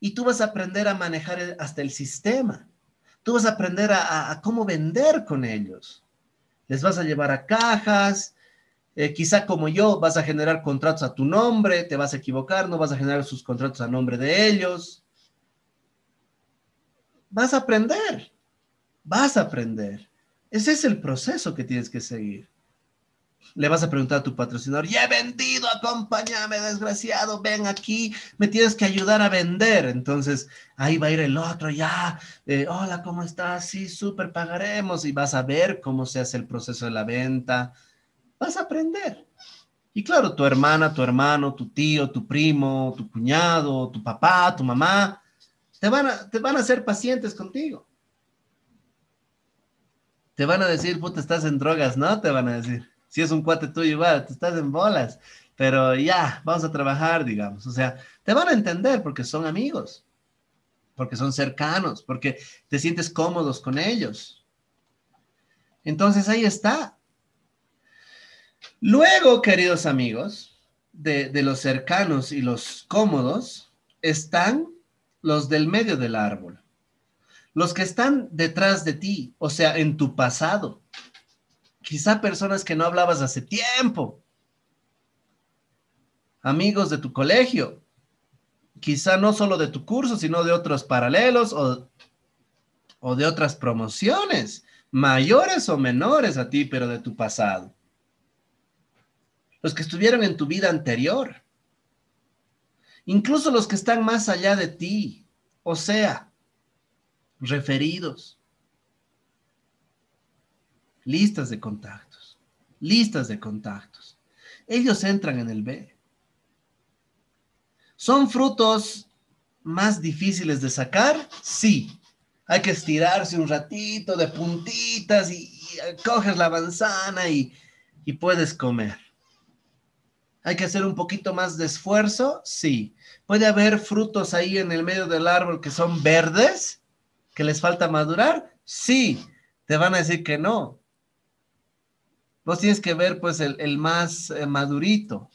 Y tú vas a aprender a manejar hasta el sistema Tú vas a aprender a, cómo vender con ellos. Les vas a llevar a cajas, eh, quizá como yo, vas a generar contratos a tu nombre, te vas a equivocar, no vas a generar sus contratos a nombre de ellos. Vas a aprender, vas a aprender. Ese es el proceso que tienes que seguir le vas a preguntar a tu patrocinador, ya he vendido, acompáñame, desgraciado, ven aquí, me tienes que ayudar a vender. Entonces, ahí va a ir el otro, ya, eh, hola, ¿cómo estás? Sí, súper, pagaremos y vas a ver cómo se hace el proceso de la venta. Vas a aprender. Y claro, tu hermana, tu hermano, tu tío, tu primo, tu cuñado, tu papá, tu mamá, te van a, te van a ser pacientes contigo. Te van a decir, puta, estás en drogas, ¿no? Te van a decir si es un cuate tuyo igual, te estás en bolas, pero ya, vamos a trabajar, digamos. O sea, te van a entender porque son amigos, porque son cercanos, porque te sientes cómodos con ellos. Entonces ahí está. Luego, queridos amigos, de, de los cercanos y los cómodos, están los del medio del árbol. Los que están detrás de ti, o sea, en tu pasado. Quizá personas que no hablabas hace tiempo, amigos de tu colegio, quizá no solo de tu curso, sino de otros paralelos o, de otras promociones, mayores o menores a ti, pero de tu pasado. los que estuvieron en tu vida anterior, incluso los que están más allá de ti, o sea, referidos, listas de contactos, listas de contactos. Ellos entran en el B. ¿Son frutos más difíciles de sacar? Sí. Hay que estirarse un ratito de puntitas y, coges la manzana y, y puedes comer. ¿Hay que hacer un poquito más de esfuerzo? Sí. ¿Puede haber frutos ahí en el medio del árbol que son verdes, que les falta madurar? Sí. Te van a decir que no. Vos tienes que ver pues el, más eh, madurito.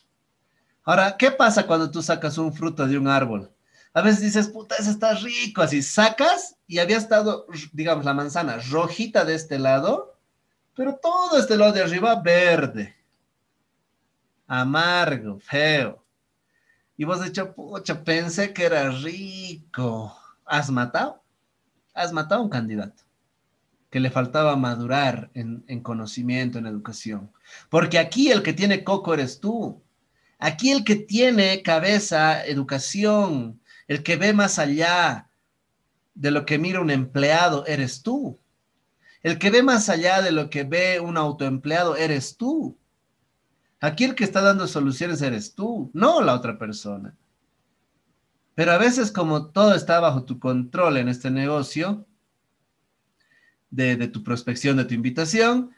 Ahora, ¿qué pasa cuando tú sacas un fruto de un árbol? A veces dices, puta, ese está rico, así sacas y había estado, digamos, la manzana rojita de este lado, pero todo este lado de arriba verde amargo, feo. Y vos dicho, pucha, pensé que era rico. ¿Has matado? Has matado a un candidato que le faltaba madurar en, en, conocimiento, en educación. Porque aquí el que tiene coco eres tú. Aquí el que tiene cabeza, educación, el que ve más allá de lo que mira un empleado, eres tú. El que ve más allá de lo que ve un autoempleado, eres tú. Aquí el que está dando soluciones eres tú, no la otra persona. Pero a veces como todo está bajo tu control en este negocio, de, tu prospección, de tu invitación,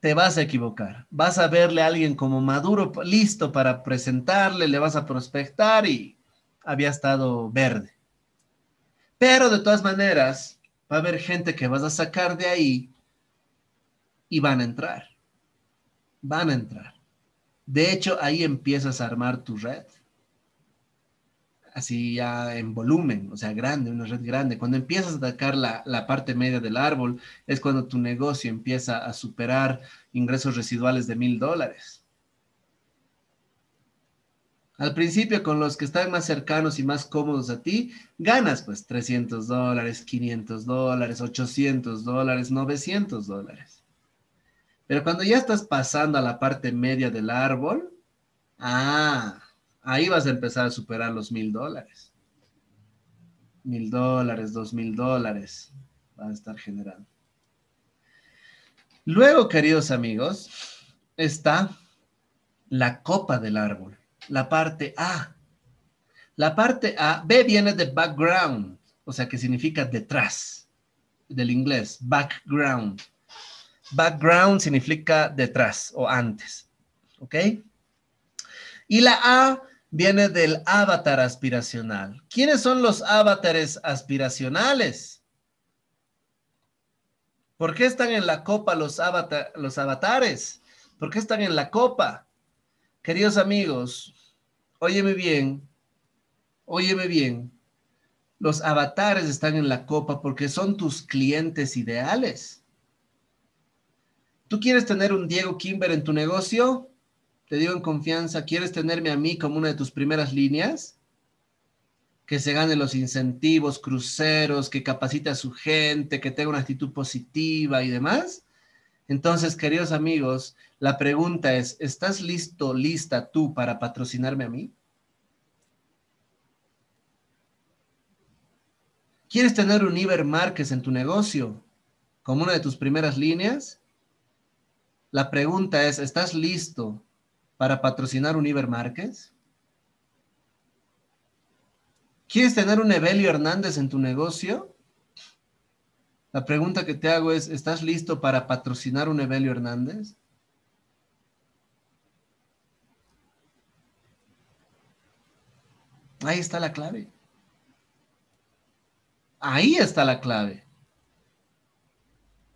te vas a equivocar. Vas a verle a alguien como maduro, listo para presentarle, le vas a prospectar y había estado verde. Pero de todas maneras, va a haber gente que vas a sacar de ahí y van a entrar. Van a entrar. De hecho, ahí empiezas a armar tu red. Así ya en volumen, o sea, grande, una red grande. Cuando empiezas a atacar la, la parte media del árbol, es cuando tu negocio empieza a superar ingresos residuales de mil dólares. Al principio, con los que están más cercanos y más cómodos a ti, ganas pues 300 dólares, 500 dólares, 800 dólares, 900 dólares. Pero cuando ya estás pasando a la parte media del árbol, ah, ahí vas a empezar a superar los mil dólares. Mil dólares, dos mil dólares vas a estar generando. Luego, queridos amigos, está la copa del árbol, la parte A. La parte A, B viene de background, o sea que significa detrás, del inglés, background. Background significa detrás o antes. ¿Ok? Y la A viene del avatar aspiracional. ¿Quiénes son los avatares aspiracionales? ¿Por qué están en la copa los, los avatares? ¿Por qué están en la copa? Queridos amigos, óyeme bien, óyeme bien. Los avatares están en la copa porque son tus clientes ideales. ¿Tú quieres tener un Diego Kimber en tu negocio? Te digo en confianza, ¿quieres tenerme a mí como una de tus primeras líneas? Que se gane los incentivos, cruceros, que capacite a su gente, que tenga una actitud positiva y demás. Entonces, queridos amigos, la pregunta es, ¿estás listo, lista tú para patrocinarme a mí? ¿Quieres tener un Iber Márquez en tu negocio como una de tus primeras líneas? La pregunta es, ¿estás listo para patrocinar un Iber Márquez? ¿Quieres tener un Evelio Hernández en tu negocio? La pregunta que te hago es, ¿estás listo para patrocinar un Evelio Hernández? Ahí está la clave. Ahí está la clave.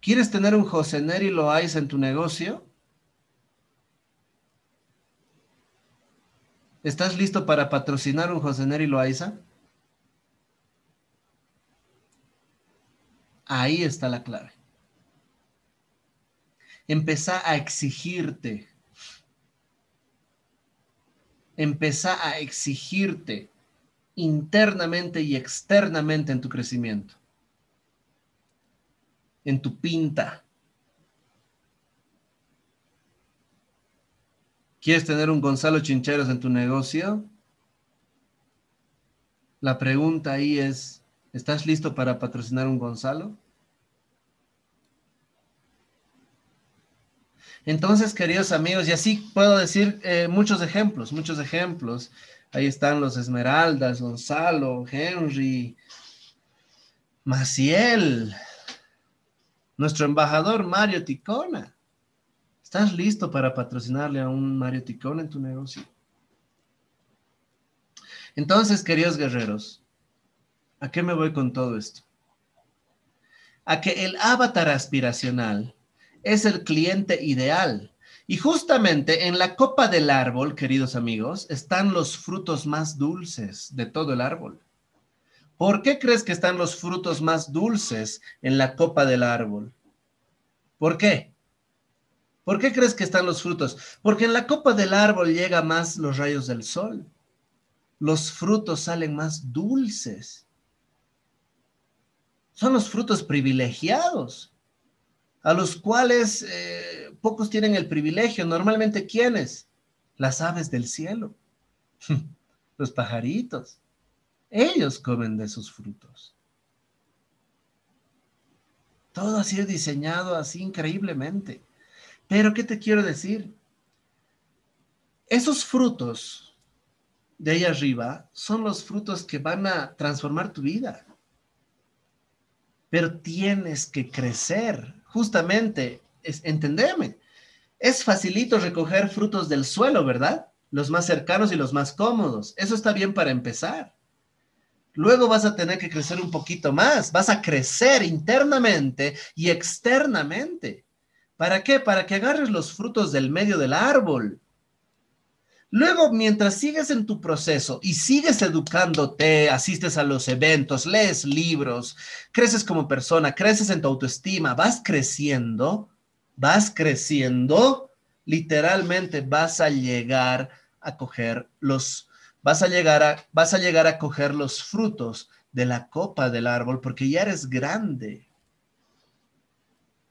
¿Quieres tener un José Neri Loaiza en tu negocio? ¿Estás listo para patrocinar un José Neri Loaiza? Ahí está la clave. Empezá a exigirte. Empezá a exigirte internamente y externamente en tu crecimiento en tu pinta. ¿Quieres tener un Gonzalo Chincheros en tu negocio? La pregunta ahí es, ¿estás listo para patrocinar un Gonzalo? Entonces, queridos amigos, y así puedo decir eh, muchos ejemplos, muchos ejemplos. Ahí están los Esmeraldas, Gonzalo, Henry, Maciel, nuestro embajador Mario Ticona. ¿Estás listo para patrocinarle a un Mario Ticona en tu negocio? Entonces, queridos guerreros, ¿a qué me voy con todo esto? A que el avatar aspiracional es el cliente ideal. Y justamente en la copa del árbol, queridos amigos, están los frutos más dulces de todo el árbol. ¿Por qué crees que están los frutos más dulces en la copa del árbol? ¿Por qué? ¿Por qué crees que están los frutos? Porque en la copa del árbol llega más los rayos del sol. Los frutos salen más dulces. Son los frutos privilegiados, a los cuales eh, pocos tienen el privilegio. Normalmente, ¿quiénes? Las aves del cielo, [laughs] los pajaritos. Ellos comen de sus frutos. Todo ha sido diseñado así increíblemente. Pero, ¿qué te quiero decir? Esos frutos de ahí arriba son los frutos que van a transformar tu vida. Pero tienes que crecer, justamente, es, entendeme. Es facilito recoger frutos del suelo, ¿verdad? Los más cercanos y los más cómodos. Eso está bien para empezar. Luego vas a tener que crecer un poquito más, vas a crecer internamente y externamente. ¿Para qué? Para que agarres los frutos del medio del árbol. Luego, mientras sigues en tu proceso y sigues educándote, asistes a los eventos, lees libros, creces como persona, creces en tu autoestima, vas creciendo, vas creciendo, literalmente vas a llegar a coger los vas a llegar a, vas a llegar a coger los frutos de la copa del árbol porque ya eres grande.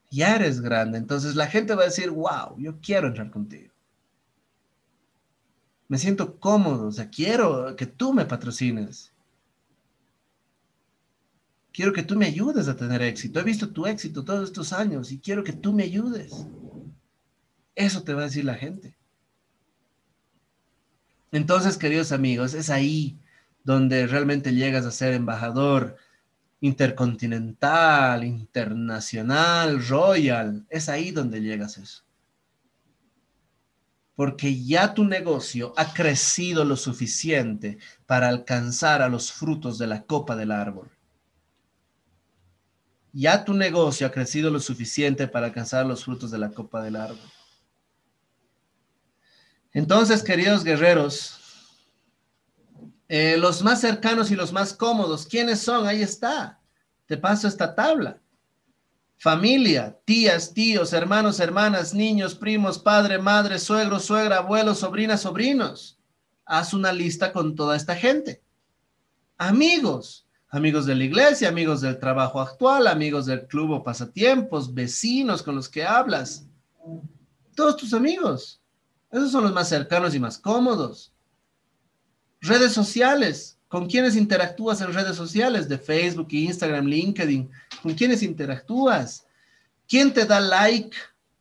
Ya eres grande. Entonces la gente va a decir, wow, yo quiero entrar contigo. Me siento cómodo, o sea, quiero que tú me patrocines. Quiero que tú me ayudes a tener éxito. He visto tu éxito todos estos años y quiero que tú me ayudes. Eso te va a decir la gente. Entonces, queridos amigos, es ahí donde realmente llegas a ser embajador intercontinental, internacional, royal. Es ahí donde llegas eso. Porque ya tu negocio ha crecido lo suficiente para alcanzar a los frutos de la copa del árbol. Ya tu negocio ha crecido lo suficiente para alcanzar los frutos de la copa del árbol. Entonces, queridos guerreros, eh, los más cercanos y los más cómodos, ¿quiénes son? Ahí está. Te paso esta tabla. Familia, tías, tíos, hermanos, hermanas, niños, primos, padre, madre, suegro, suegra, abuelo, sobrinas, sobrinos. Haz una lista con toda esta gente. Amigos, amigos de la iglesia, amigos del trabajo actual, amigos del club o pasatiempos, vecinos con los que hablas. Todos tus amigos. Esos son los más cercanos y más cómodos. Redes sociales. ¿Con quiénes interactúas en redes sociales? De Facebook, Instagram, LinkedIn. ¿Con quiénes interactúas? ¿Quién te da like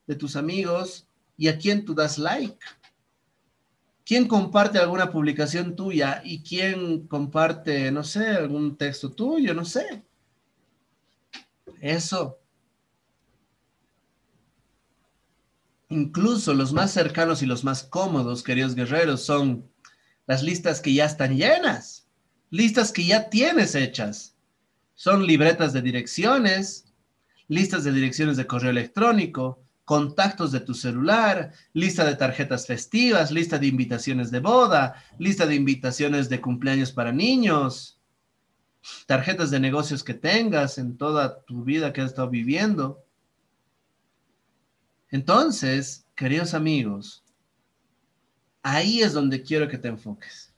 de tus amigos y a quién tú das like? ¿Quién comparte alguna publicación tuya y quién comparte, no sé, algún texto tuyo? No sé. Eso. Incluso los más cercanos y los más cómodos, queridos guerreros, son las listas que ya están llenas, listas que ya tienes hechas. Son libretas de direcciones, listas de direcciones de correo electrónico, contactos de tu celular, lista de tarjetas festivas, lista de invitaciones de boda, lista de invitaciones de cumpleaños para niños, tarjetas de negocios que tengas en toda tu vida que has estado viviendo. Entonces, queridos amigos, ahí es donde quiero que te enfoques.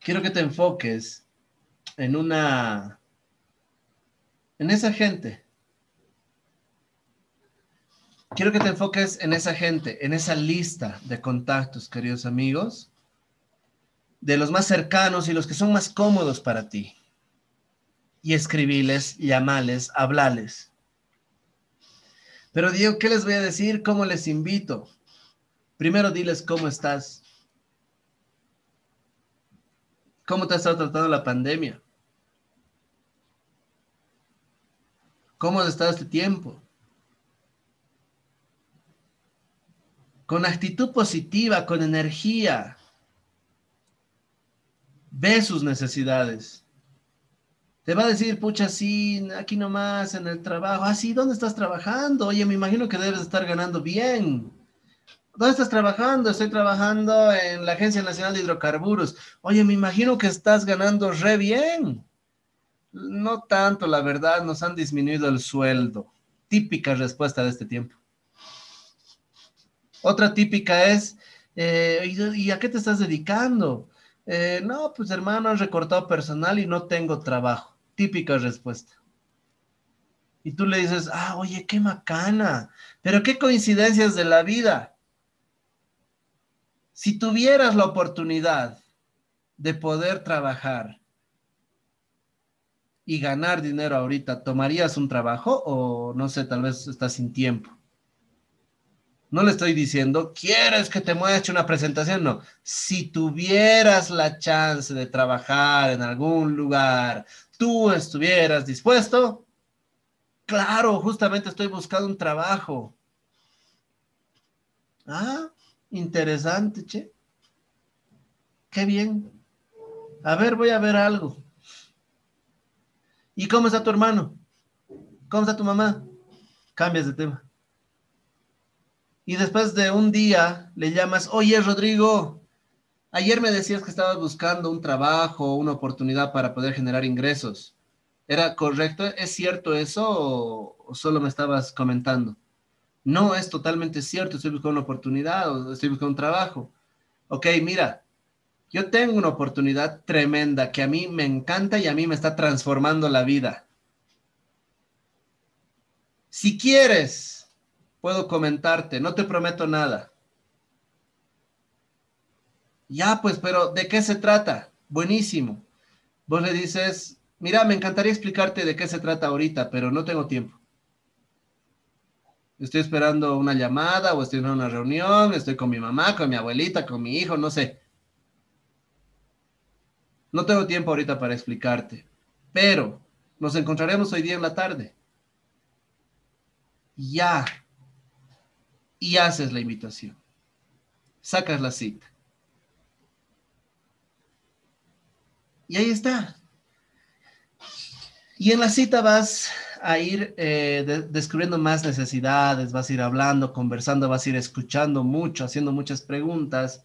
Quiero que te enfoques en una, en esa gente quiero que te enfoques en esa gente, en esa lista de contactos, queridos amigos, de los más cercanos y los que son más cómodos para ti. Y escribiles, llamales, hablales. Pero Diego, ¿qué les voy a decir? ¿Cómo les invito? Primero diles cómo estás. ¿Cómo te ha estado tratando la pandemia? ¿Cómo has estado este tiempo? Con actitud positiva, con energía. Ve sus necesidades. Te va a decir, pucha, sí, aquí nomás, en el trabajo. Ah, sí, ¿dónde estás trabajando? Oye, me imagino que debes estar ganando bien. ¿Dónde estás trabajando? Estoy trabajando en la Agencia Nacional de Hidrocarburos. Oye, me imagino que estás ganando re bien. No tanto, la verdad, nos han disminuido el sueldo. Típica respuesta de este tiempo. Otra típica es, eh, ¿y a qué te estás dedicando? Eh, no, pues hermano, han recortado personal y no tengo trabajo. Típica respuesta. Y tú le dices, ah, oye, qué macana, pero qué coincidencias de la vida. Si tuvieras la oportunidad de poder trabajar y ganar dinero ahorita, ¿tomarías un trabajo o no sé, tal vez estás sin tiempo? No le estoy diciendo, ¿quieres que te muestre una presentación? No. Si tuvieras la chance de trabajar en algún lugar, tú estuvieras dispuesto. Claro, justamente estoy buscando un trabajo. Ah, Interesante, che. Qué bien. A ver, voy a ver algo. ¿Y cómo está tu hermano? ¿Cómo está tu mamá? Cambias de tema. Y después de un día le llamas, oye Rodrigo, ayer me decías que estabas buscando un trabajo, una oportunidad para poder generar ingresos. ¿Era correcto? ¿Es cierto eso o, solo me estabas comentando? No, es totalmente cierto, estoy buscando una oportunidad o estoy buscando un trabajo. Ok, mira, yo tengo una oportunidad tremenda que a mí me encanta y a mí me está transformando la vida. Si quieres, puedo comentarte, no te prometo nada. Ya, pues, pero ¿de qué se trata? Buenísimo. Vos le dices, mira, me encantaría explicarte de qué se trata ahorita, pero no tengo tiempo estoy esperando una llamada o estoy en una reunión, estoy con mi mamá, con mi abuelita, con mi hijo, no sé. No tengo tiempo ahorita para explicarte, pero nos encontraremos hoy día en la tarde. Ya. Y haces la invitación. Sacas la cita. Y ahí está. Y en la cita vas a ir eh, descubriendo más necesidades, vas a ir hablando, conversando, vas a ir escuchando mucho, haciendo muchas preguntas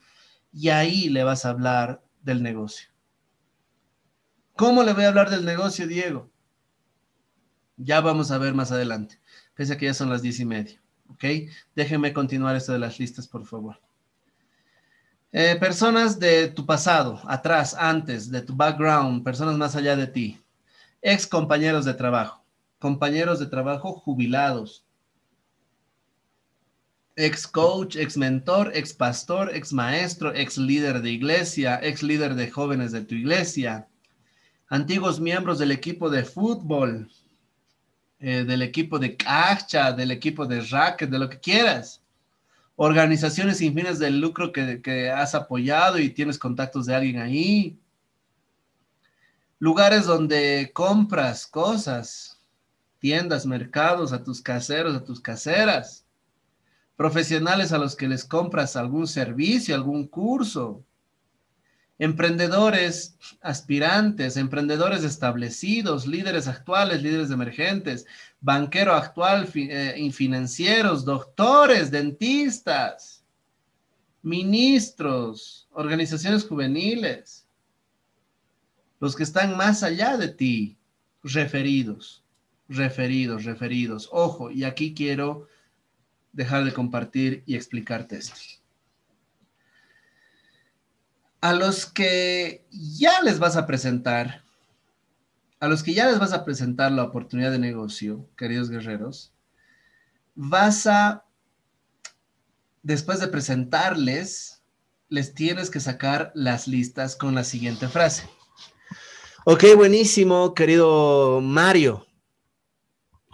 y ahí le vas a hablar del negocio. ¿Cómo le voy a hablar del negocio, Diego? Ya vamos a ver más adelante, pese a que ya son las diez y media. ¿Ok? Déjenme continuar esto de las listas, por favor. Eh, personas de tu pasado, atrás, antes, de tu background, personas más allá de ti, ex compañeros de trabajo compañeros de trabajo jubilados, ex coach, ex mentor, ex pastor, ex maestro, ex líder de iglesia, ex líder de jóvenes de tu iglesia, antiguos miembros del equipo de fútbol, eh, del equipo de cacha, del equipo de racket, de lo que quieras. Organizaciones sin fines de lucro que, que has apoyado y tienes contactos de alguien ahí. Lugares donde compras cosas, tiendas, mercados, a tus caseros, a tus caseras, profesionales a los que les compras algún servicio, algún curso, emprendedores aspirantes, emprendedores establecidos, líderes actuales, líderes emergentes, banquero actual eh, y financieros, doctores, dentistas, ministros, organizaciones juveniles, los que están más allá de ti, referidos referidos, referidos. Ojo, y aquí quiero dejar de compartir y explicarte esto. A los que ya les vas a presentar, a los que ya les vas a presentar la oportunidad de negocio, queridos guerreros, vas a después de presentarles, les tienes que sacar las listas con la siguiente frase. Ok, buenísimo, querido Mario.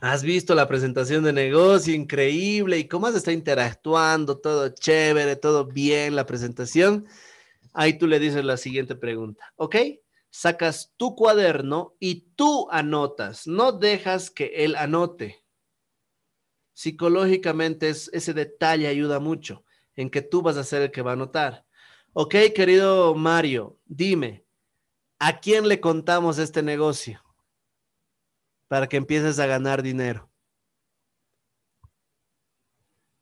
Has visto la presentación de negocio, increíble, y cómo has estado interactuando, todo chévere, todo bien, la presentación. Ahí tú le dices la siguiente pregunta, ¿ok? Sacas tu cuaderno y tú anotas, no dejas que él anote. Psicológicamente ese detalle ayuda mucho en que tú vas a ser el que va a anotar. Ok, querido Mario, dime, ¿a quién le contamos este negocio? Para que empieces a ganar dinero.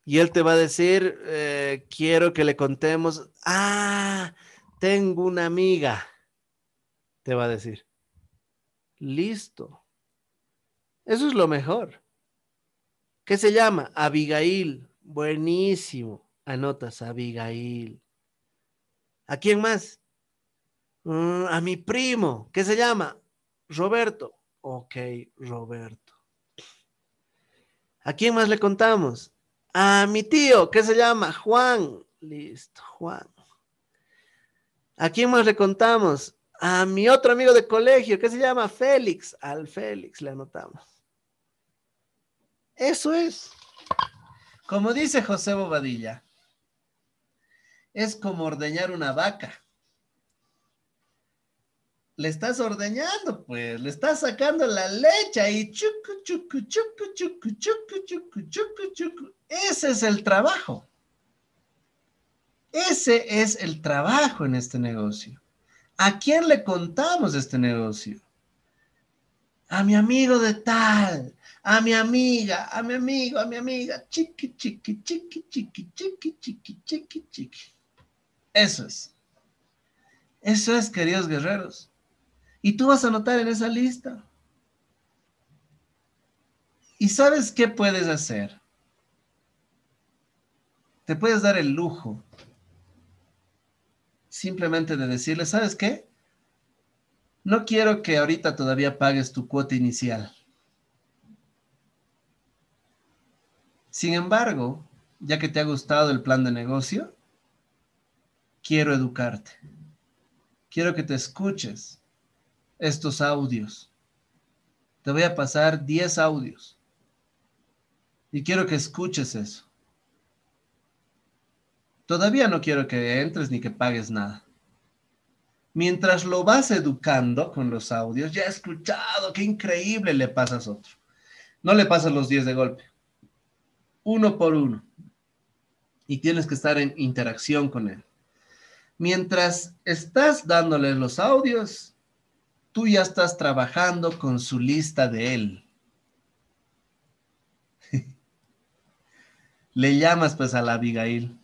Y él te va a decir, eh, quiero que le contemos, ah, tengo una amiga, te va a decir. Listo. Eso es lo mejor. ¿Qué se llama? Abigail. Buenísimo. Anotas Abigail. ¿A quién más? Mm, a mi primo. ¿Qué se llama? Roberto. Ok, Roberto. ¿A quién más le contamos? A mi tío, ¿qué se llama? Juan. Listo, Juan. ¿A quién más le contamos? A mi otro amigo de colegio, ¿qué se llama? Félix. Al Félix le anotamos. Eso es. Como dice José Bobadilla, es como ordeñar una vaca. Le estás ordeñando, pues, le estás sacando la leche y chucu, chucu, chucu, chucu, chucu, chucu, chucu, chucu. Ese es el trabajo. Ese es el trabajo en este negocio. ¿A quién le contamos este negocio? A mi amigo de tal, a mi amiga, a mi amigo, a mi amiga, chiqui, chiqui, chiqui, chiqui, chiqui, chiqui, chiqui, chiqui. Eso es. Eso es, queridos guerreros. Y tú vas a anotar en esa lista. ¿Y sabes qué puedes hacer? Te puedes dar el lujo simplemente de decirle, ¿sabes qué? No quiero que ahorita todavía pagues tu cuota inicial. Sin embargo, ya que te ha gustado el plan de negocio, quiero educarte. Quiero que te escuches estos audios. Te voy a pasar 10 audios. Y quiero que escuches eso. Todavía no quiero que entres ni que pagues nada. Mientras lo vas educando con los audios, ya he escuchado, qué increíble, le pasas otro. No le pasas los 10 de golpe uno por uno. Y tienes que estar en interacción con él. Mientras estás dándole los audios, tú ya estás trabajando con su lista de él. [laughs] Le llamas pues a la Abigail.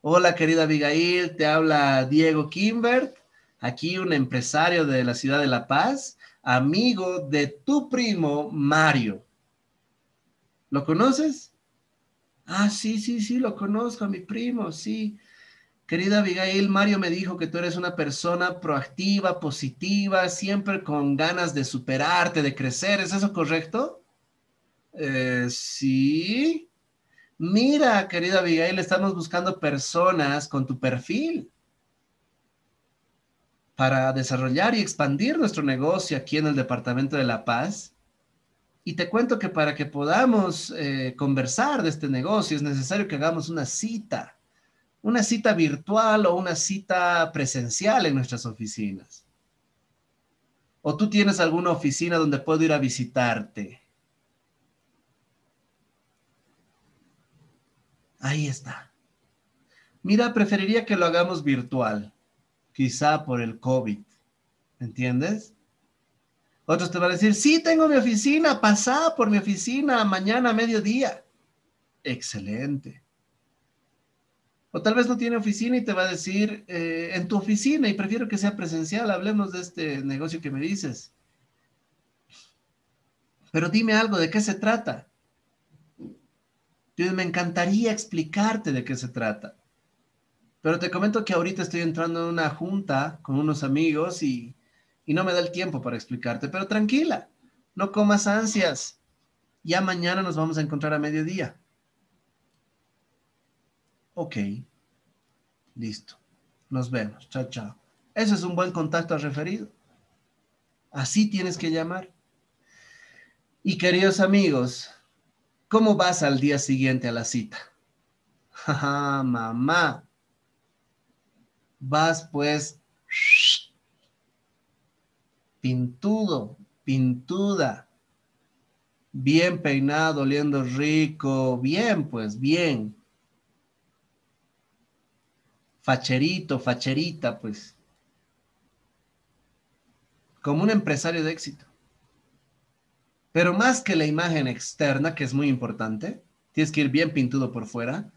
Hola querida Abigail, te habla Diego Kimbert, aquí un empresario de la ciudad de La Paz, amigo de tu primo Mario. ¿Lo conoces? Ah, sí, sí, sí, lo conozco, mi primo, sí. Querida Abigail, Mario me dijo que tú eres una persona proactiva, positiva, siempre con ganas de superarte, de crecer. ¿Es eso correcto? Eh, sí. Mira, querida Abigail, estamos buscando personas con tu perfil para desarrollar y expandir nuestro negocio aquí en el Departamento de La Paz. Y te cuento que para que podamos eh, conversar de este negocio es necesario que hagamos una cita, una cita virtual o una cita presencial en nuestras oficinas. ¿O tú tienes alguna oficina donde puedo ir a visitarte? Ahí está. Mira, preferiría que lo hagamos virtual, quizá por el COVID. ¿Entiendes? Otros te van a decir, sí, tengo mi oficina, pasá por mi oficina mañana a mediodía. Excelente. O tal vez no tiene oficina y te va a decir, eh, en tu oficina y prefiero que sea presencial, hablemos de este negocio que me dices. Pero dime algo, ¿de qué se trata? me encantaría explicarte de qué se trata. Pero te comento que ahorita estoy entrando en una junta con unos amigos y y no me da el tiempo para explicarte, pero tranquila, no comas ansias. Ya mañana nos vamos a encontrar a mediodía. Ok. Listo. Nos vemos. Chao, chao. Ese es un buen contacto referido. Así tienes que llamar. Y queridos amigos, ¿cómo vas al día siguiente a la cita? Jaja, mamá. Vas pues pintudo, pintuda, bien peinado, oliendo rico, bien pues, bien. Facherito, facherita, pues. Como un empresario de éxito. Pero más que la imagen externa, que es muy importante, tienes que ir bien pintudo por fuera,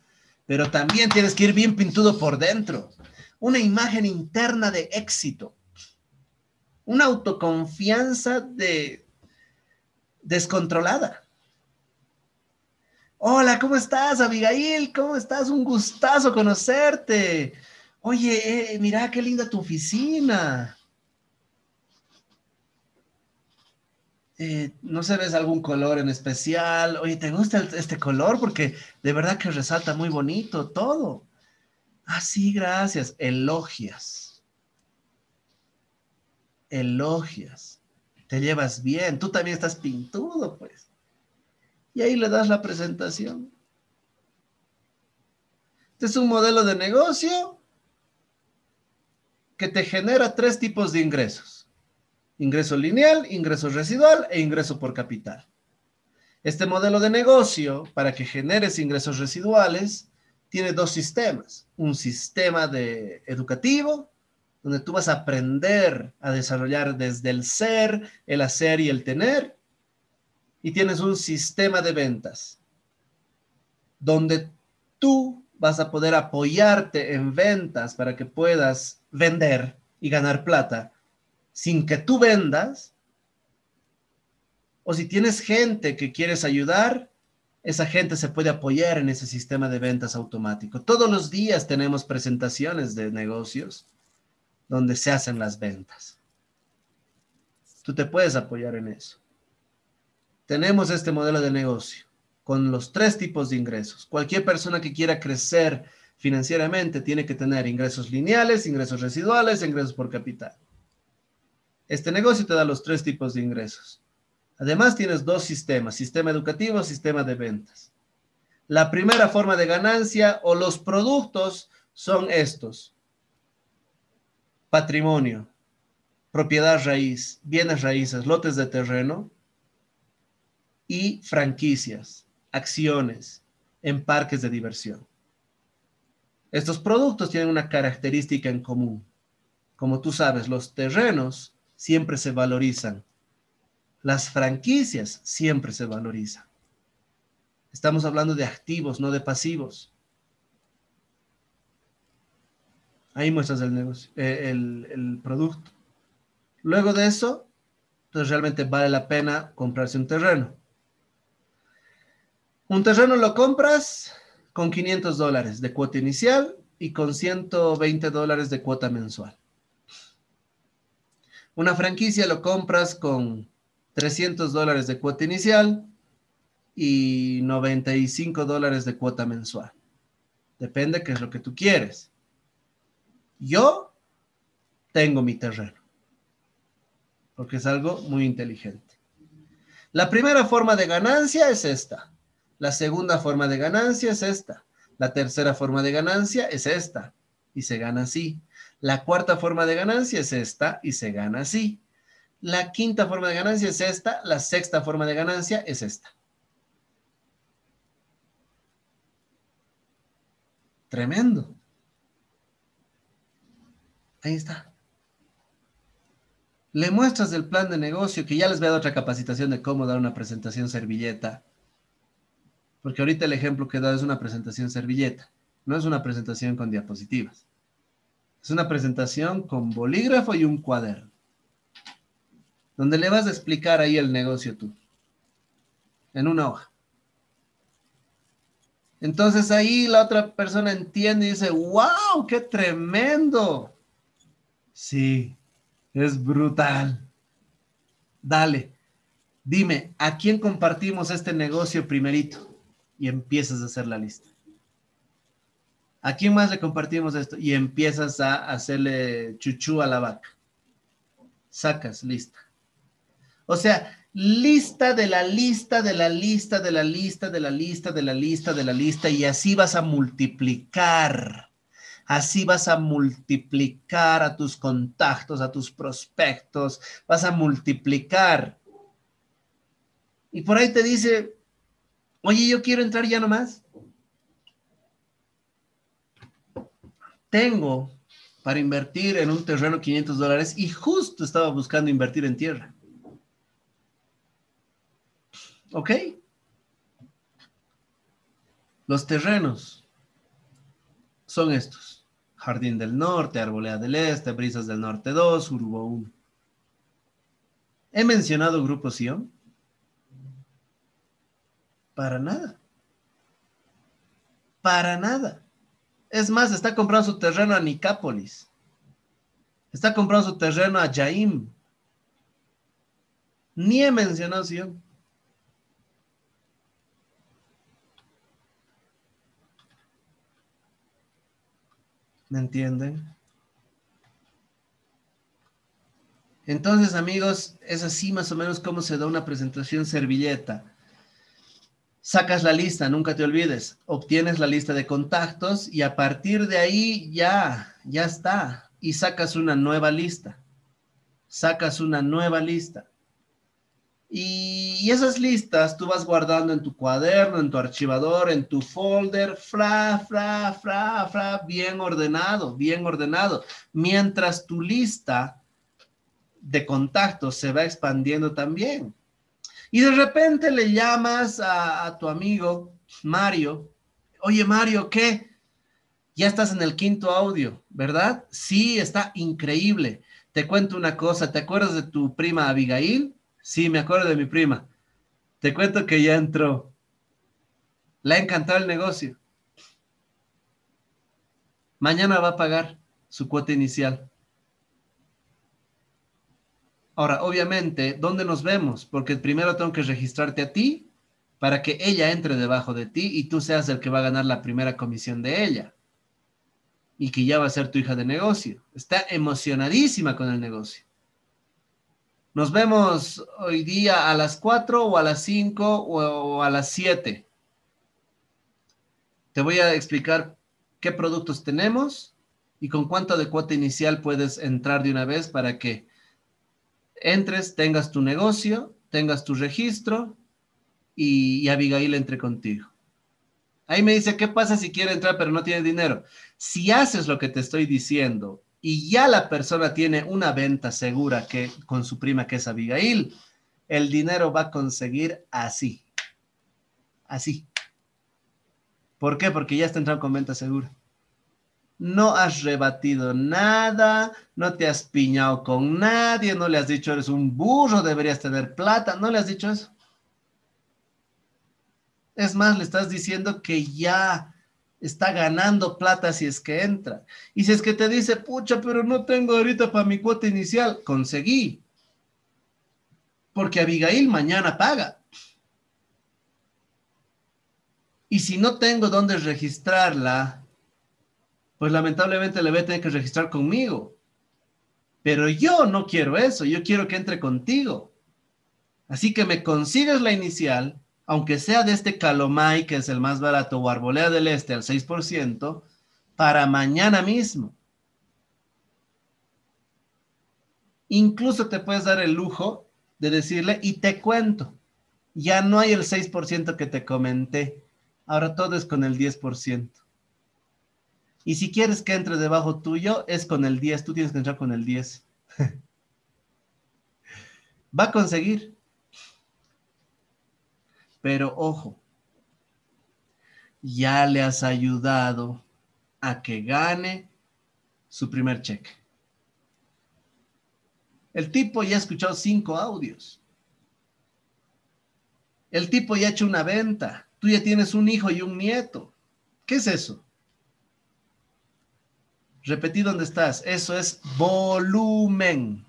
pero también tienes que ir bien pintudo por dentro. Una imagen interna de éxito. Una autoconfianza de descontrolada. Hola, ¿cómo estás, Abigail? ¿Cómo estás? Un gustazo conocerte. Oye, eh, mira qué linda tu oficina. Eh, no se ves algún color en especial. Oye, ¿te gusta este color? Porque de verdad que resalta muy bonito todo. Ah, sí, gracias. Elogias. Elogias. Te llevas bien. Tú también estás pintudo, pues. Y ahí le das la presentación. Este es un modelo de negocio que te genera tres tipos de ingresos ingreso lineal, ingreso residual e ingreso por capital. Este modelo de negocio, para que generes ingresos residuales, tiene dos sistemas. Un sistema de educativo, donde tú vas a aprender a desarrollar desde el ser, el hacer y el tener. Y tienes un sistema de ventas, donde tú vas a poder apoyarte en ventas para que puedas vender y ganar plata sin que tú vendas, o si tienes gente que quieres ayudar, esa gente se puede apoyar en ese sistema de ventas automático. Todos los días tenemos presentaciones de negocios donde se hacen las ventas. Tú te puedes apoyar en eso. Tenemos este modelo de negocio con los tres tipos de ingresos. Cualquier persona que quiera crecer financieramente tiene que tener ingresos lineales, ingresos residuales, ingresos por capital. Este negocio te da los tres tipos de ingresos. Además, tienes dos sistemas, sistema educativo, sistema de ventas. La primera forma de ganancia o los productos son estos. Patrimonio, propiedad raíz, bienes raíces, lotes de terreno y franquicias, acciones en parques de diversión. Estos productos tienen una característica en común. Como tú sabes, los terrenos siempre se valorizan. Las franquicias siempre se valorizan. Estamos hablando de activos, no de pasivos. Ahí muestras el negocio, eh, el, producto. Luego de eso, pues realmente vale la pena comprarse un terreno. Un terreno lo compras con 500 dólares de cuota inicial y con 120 dólares de cuota mensual. Una franquicia lo compras con 300 dólares de cuota inicial y 95 dólares de cuota mensual. Depende qué es lo que tú quieres. Yo tengo mi terreno, porque es algo muy inteligente. La primera forma de ganancia es esta. La segunda forma de ganancia es esta. La tercera forma de ganancia es esta. Y se gana así. La cuarta forma de ganancia es esta y se gana así. La quinta forma de ganancia es esta. La sexta forma de ganancia es esta. Tremendo. Ahí está. Le muestras el plan de negocio, que ya les voy a dar otra capacitación de cómo dar una presentación servilleta. Porque ahorita el ejemplo que he dado es una presentación servilleta, no es una presentación con diapositivas. Es una presentación con bolígrafo y un cuaderno, donde le vas a explicar ahí el negocio tú, en una hoja. Entonces ahí la otra persona entiende y dice, wow, qué tremendo. Sí, es brutal. Dale, dime, ¿a quién compartimos este negocio primerito? Y empiezas a hacer la lista. ¿A quién más le compartimos esto? Y empiezas a hacerle chuchú a la vaca. Sacas lista. O sea, lista de la lista de la lista de la lista de la lista de la lista de la lista y así vas a multiplicar. Así vas a multiplicar a tus contactos, a tus prospectos, vas a multiplicar. Y por ahí te dice, oye, yo quiero entrar ya nomás. Tengo para invertir en un terreno 500 dólares y justo estaba buscando invertir en tierra. ¿Ok? Los terrenos son estos. Jardín del Norte, Arboleda del Este, Brisas del Norte 2, Urbo 1. ¿He mencionado Grupo Sion? Para nada. Para nada. Es más, está comprando su terreno a Nicápolis. Está comprando su terreno a Jaim. Ni he mencionado Sion. ¿Me entienden? Entonces, amigos, es así más o menos como se da una presentación servilleta. Sacas la lista, nunca te olvides. Obtienes la lista de contactos y a partir de ahí ya, ya está. Y sacas una nueva lista. Sacas una nueva lista. Y, esas listas tú vas guardando en tu cuaderno, en tu archivador, en tu folder, fra, fra, fra, fra, bien ordenado, bien ordenado. Mientras tu lista de contactos se va expandiendo también. Y de repente le llamas a, tu amigo Mario, oye Mario, ¿qué? Ya estás en el quinto audio, ¿verdad? Sí, está increíble. Te cuento una cosa, ¿te acuerdas de tu prima Abigail? Sí, me acuerdo de mi prima. Te cuento que ya entró. Le ha encantado el negocio. Mañana va a pagar su cuota inicial. Ahora, obviamente, ¿dónde nos vemos? Porque primero tengo que registrarte a ti para que ella entre debajo de ti y tú seas el que va a ganar la primera comisión de ella. Y que ya va a ser tu hija de negocio. Está emocionadísima con el negocio. Nos vemos hoy día a las 4 o a las 5 o a las 7. Te voy a explicar qué productos tenemos y con cuánto de cuota inicial puedes entrar de una vez para que entres, tengas tu negocio, tengas tu registro y, Abigail entre contigo. Ahí me dice, ¿qué pasa si quiere entrar pero no tiene dinero? Si haces lo que te estoy diciendo y ya la persona tiene una venta segura que con su prima que es Abigail, el dinero va a conseguir así. Así. ¿Por qué? Porque ya está entrando con venta segura. No has rebatido nada, no te has piñado con nadie, no le has dicho eres un burro, deberías tener plata, no le has dicho eso. Es más, le estás diciendo que ya está ganando plata si es que entra. Y si es que te dice, pucha, pero no tengo ahorita para mi cuota inicial, conseguí. Porque Abigail mañana paga. Y si no tengo dónde registrarla, pues lamentablemente le voy a tener que registrar conmigo. Pero yo no quiero eso, yo quiero que entre contigo. Así que me consigues la inicial aunque sea de este Calomay, que es el más barato, o Arbolea del Este al 6%, para mañana mismo. Incluso te puedes dar el lujo de decirle, y te cuento, ya no hay el 6% que te comenté, ahora todo es con el 10%. Y si quieres que entre debajo tuyo, es con el 10, tú tienes que entrar con el 10. [laughs] Va a conseguir. Pero ojo, ya le has ayudado a que gane su primer cheque. El tipo ya ha escuchado cinco audios. El tipo ya ha hecho una venta. Tú ya tienes un hijo y un nieto. ¿Qué es eso? Repetí dónde estás. Eso es volumen.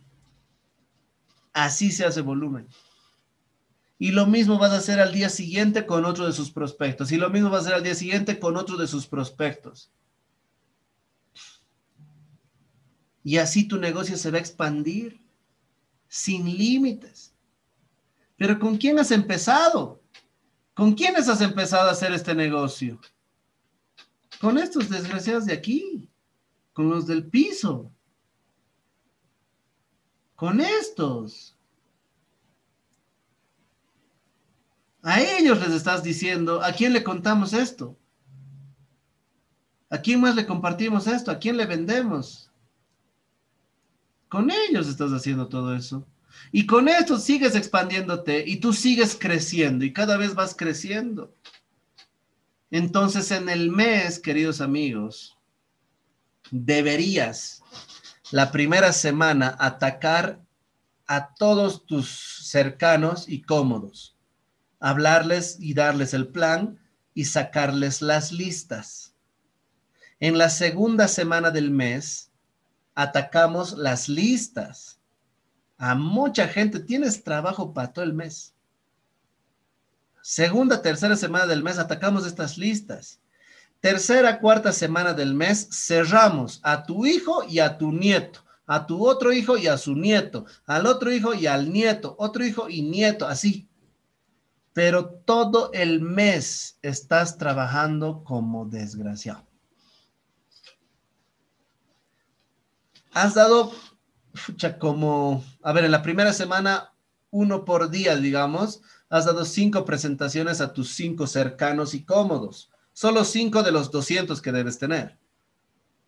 Así se hace volumen. Y lo mismo vas a hacer al día siguiente con otro de sus prospectos. Y lo mismo va a hacer al día siguiente con otro de sus prospectos. Y así tu negocio se va a expandir sin límites. Pero ¿con quién has empezado? ¿Con quiénes has empezado a hacer este negocio? Con estos desgraciados de aquí, con los del piso, con estos. A ellos les estás diciendo, ¿a quién le contamos esto? ¿A quién más le compartimos esto? ¿A quién le vendemos? Con ellos estás haciendo todo eso. Y con esto sigues expandiéndote y tú sigues creciendo y cada vez vas creciendo. Entonces en el mes, queridos amigos, deberías la primera semana atacar a todos tus cercanos y cómodos, hablarles y darles el plan y sacarles las listas. En la segunda semana del mes, atacamos las listas. A mucha gente tienes trabajo para todo el mes. Segunda, tercera semana del mes atacamos estas listas. Tercera, cuarta semana del mes cerramos a tu hijo y a tu nieto, a tu otro hijo y a su nieto, al otro hijo y al nieto, otro hijo y nieto, así. Pero todo el mes estás trabajando como desgraciado. Has dado, como, a ver, en la primera semana, uno por día, digamos, has dado cinco presentaciones a tus cinco cercanos y cómodos. Solo cinco de los 200 que debes tener.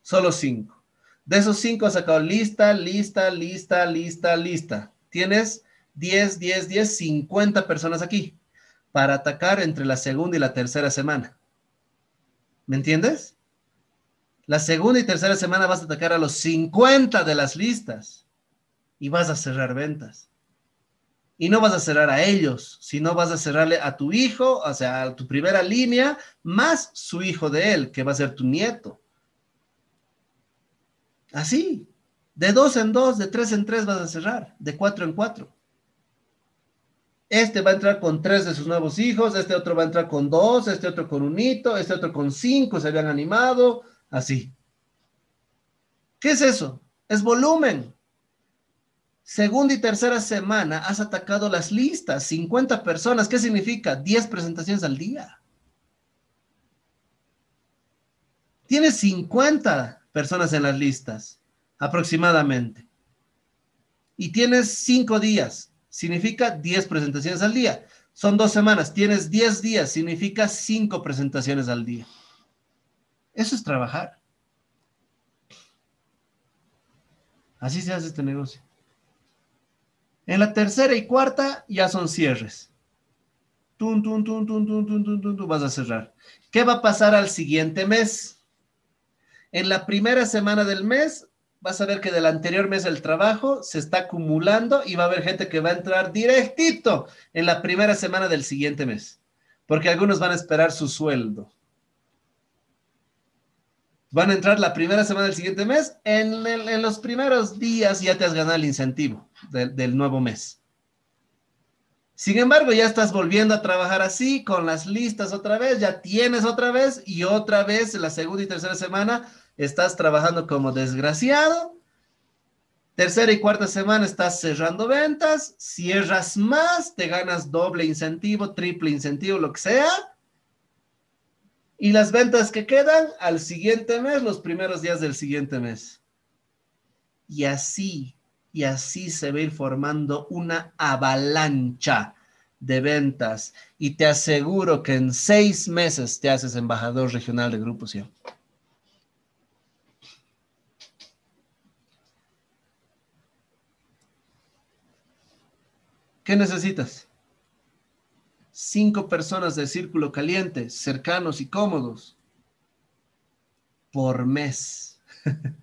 Solo cinco. De esos cinco has sacado lista, lista, lista, lista, lista. Tienes 10, 10, 10, 50 personas aquí para atacar entre la segunda y la tercera semana. ¿Me entiendes? La segunda y tercera semana vas a atacar a los 50 de las listas y vas a cerrar ventas. Y no vas a cerrar a ellos, sino vas a cerrarle a tu hijo, o sea, a tu primera línea, más su hijo de él, que va a ser tu nieto. Así, de dos en dos, de tres en tres vas a cerrar, de cuatro en cuatro. Este va a entrar con tres de sus nuevos hijos, este otro va a entrar con dos, este otro con un hito, este otro con cinco, se habían animado, así. ¿Qué es eso? Es volumen. Segunda y tercera semana has atacado las listas, 50 personas. ¿Qué significa? 10 presentaciones al día. Tienes 50 personas en las listas, aproximadamente. Y tienes 5 días, significa 10 presentaciones al día. Son dos semanas, tienes 10 días, significa 5 presentaciones al día. Eso es trabajar. Así se hace este negocio. En la tercera y cuarta ya son cierres. Tum, tum, tum, tum, tum, tum, tum, tum, tum, vas a cerrar. ¿Qué va a pasar al siguiente mes? En la primera semana del mes vas a ver que del anterior mes el trabajo se está acumulando y va a haber gente que va a entrar directito en la primera semana del siguiente mes, porque algunos van a esperar su sueldo van a entrar la primera semana del siguiente mes. En, los primeros días ya te has ganado el incentivo del nuevo mes. Sin embargo, ya estás volviendo a trabajar así, con las listas otra vez, ya tienes otra vez y otra vez la segunda y tercera semana estás trabajando como desgraciado. Tercera y cuarta semana estás cerrando ventas, cierras más, te ganas doble incentivo, triple incentivo, lo que sea y las ventas que quedan al siguiente mes, los primeros días del siguiente mes. Y así, y así se va a ir formando una avalancha de ventas. Y te aseguro que en seis meses te haces embajador regional de Grupo Sion. ¿Qué necesitas? Cinco personas de círculo caliente, cercanos y cómodos, por mes. [laughs]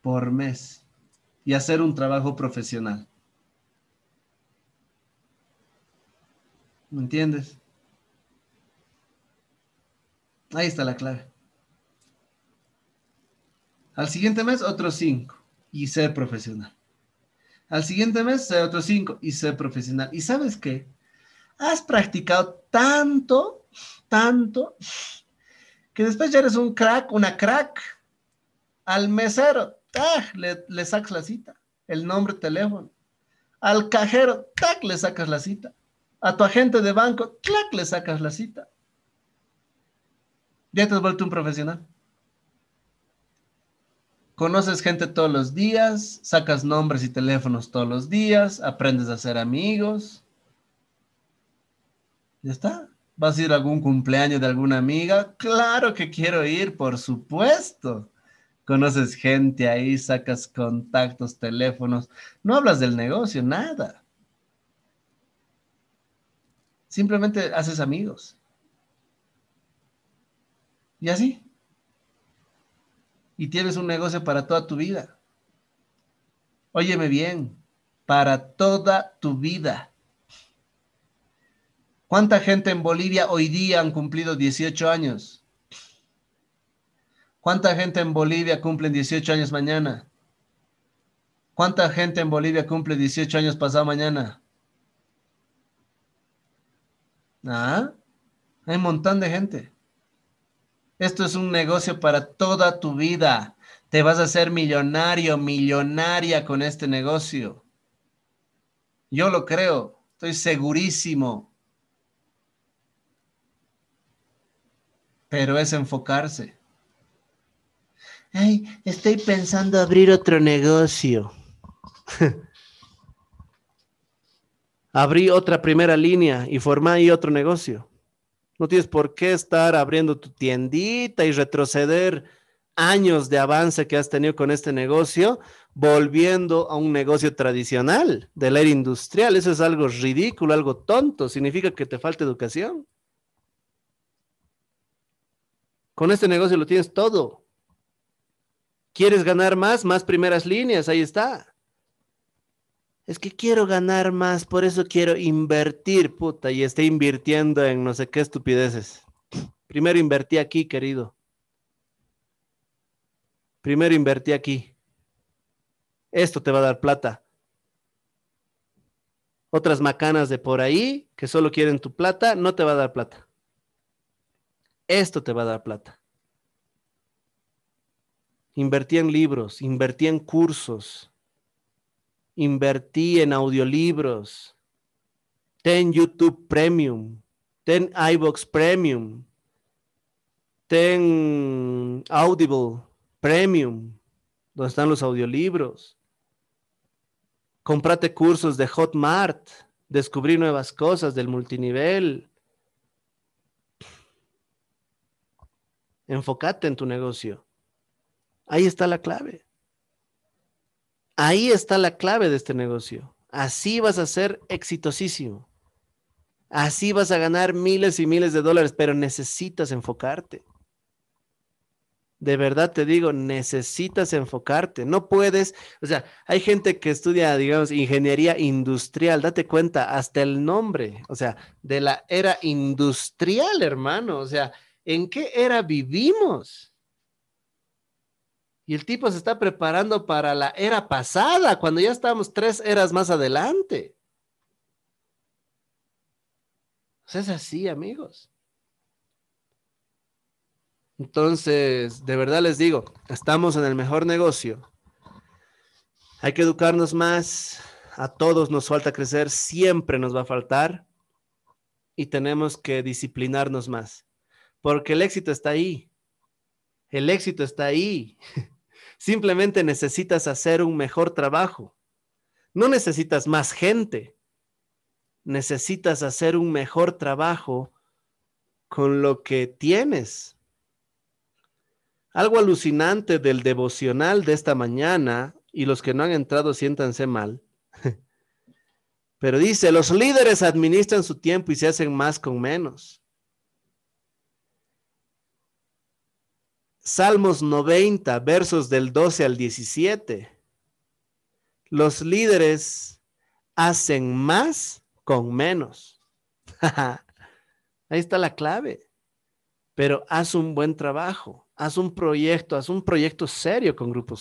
por mes. Y hacer un trabajo profesional. ¿Me entiendes? Ahí está la clave. Al siguiente mes, otros cinco. Y ser profesional. Al siguiente mes, ser otros cinco y ser profesional. ¿Y sabes qué? Has practicado tanto, tanto, que después ya eres un crack, una crack. Al mesero, le, le sacas la cita, el nombre, teléfono. Al cajero, ¡tac! le sacas la cita. A tu agente de banco, ¡clac! le sacas la cita. Ya te has vuelto un profesional. Conoces gente todos los días, sacas nombres y teléfonos todos los días, aprendes a hacer amigos. Ya está. ¿Vas a ir a algún cumpleaños de alguna amiga? Claro que quiero ir, por supuesto. Conoces gente ahí, sacas contactos, teléfonos. No hablas del negocio, nada. Simplemente haces amigos. Y así. Y tienes un negocio para toda tu vida. Óyeme bien, para toda tu vida. ¿Cuánta gente en Bolivia hoy día han cumplido 18 años? ¿Cuánta gente en Bolivia cumple 18 años mañana? ¿Cuánta gente en Bolivia cumple 18 años pasado mañana? ¿Ah? Hay un montón de gente. Esto es un negocio para toda tu vida. Te vas a hacer millonario, millonaria con este negocio. Yo lo creo, estoy segurísimo. pero es enfocarse. Ay, estoy pensando abrir otro negocio. [laughs] Abrí otra primera línea y formé ahí otro negocio. No tienes por qué estar abriendo tu tiendita y retroceder años de avance que has tenido con este negocio, volviendo a un negocio tradicional del era industrial. Eso es algo ridículo, algo tonto. Significa que te falta educación. Con este negocio lo tienes todo. ¿Quieres ganar más? Más primeras líneas, ahí está. Es que quiero ganar más, por eso quiero invertir, puta, y estoy invirtiendo en no sé qué estupideces. Primero invertí aquí, querido. Primero invertí aquí. Esto te va a dar plata. Otras macanas de por ahí que solo quieren tu plata, no te va a dar plata. Esto te va a dar plata. Invertí en libros, invertí en cursos, invertí en audiolibros. Ten YouTube Premium, ten iBox Premium, ten Audible Premium, donde están los audiolibros. Comprate cursos de Hotmart, descubrí nuevas cosas del multinivel. Enfócate en tu negocio. Ahí está la clave. Ahí está la clave de este negocio. Así vas a ser exitosísimo. Así vas a ganar miles y miles de dólares, pero necesitas enfocarte. De verdad te digo, necesitas enfocarte. No puedes, o sea, hay gente que estudia, digamos, ingeniería industrial. Date cuenta, hasta el nombre, o sea, de la era industrial, hermano. O sea, ¿En qué era vivimos? Y el tipo se está preparando para la era pasada, cuando ya estábamos tres eras más adelante. Pues es así, amigos. Entonces, de verdad les digo, estamos en el mejor negocio. Hay que educarnos más. A todos nos falta crecer, siempre nos va a faltar. Y tenemos que disciplinarnos más. Porque el éxito está ahí. El éxito está ahí. [laughs] Simplemente necesitas hacer un mejor trabajo. No necesitas más gente. Necesitas hacer un mejor trabajo con lo que tienes. Algo alucinante del devocional de esta mañana, y los que no han entrado siéntanse mal, [laughs] pero dice, los líderes administran su tiempo y se hacen más con menos. Salmos 90, versos del 12 al 17. Los líderes hacen más con menos. [laughs] Ahí está la clave. Pero haz un buen trabajo, haz un proyecto, haz un proyecto serio con Grupo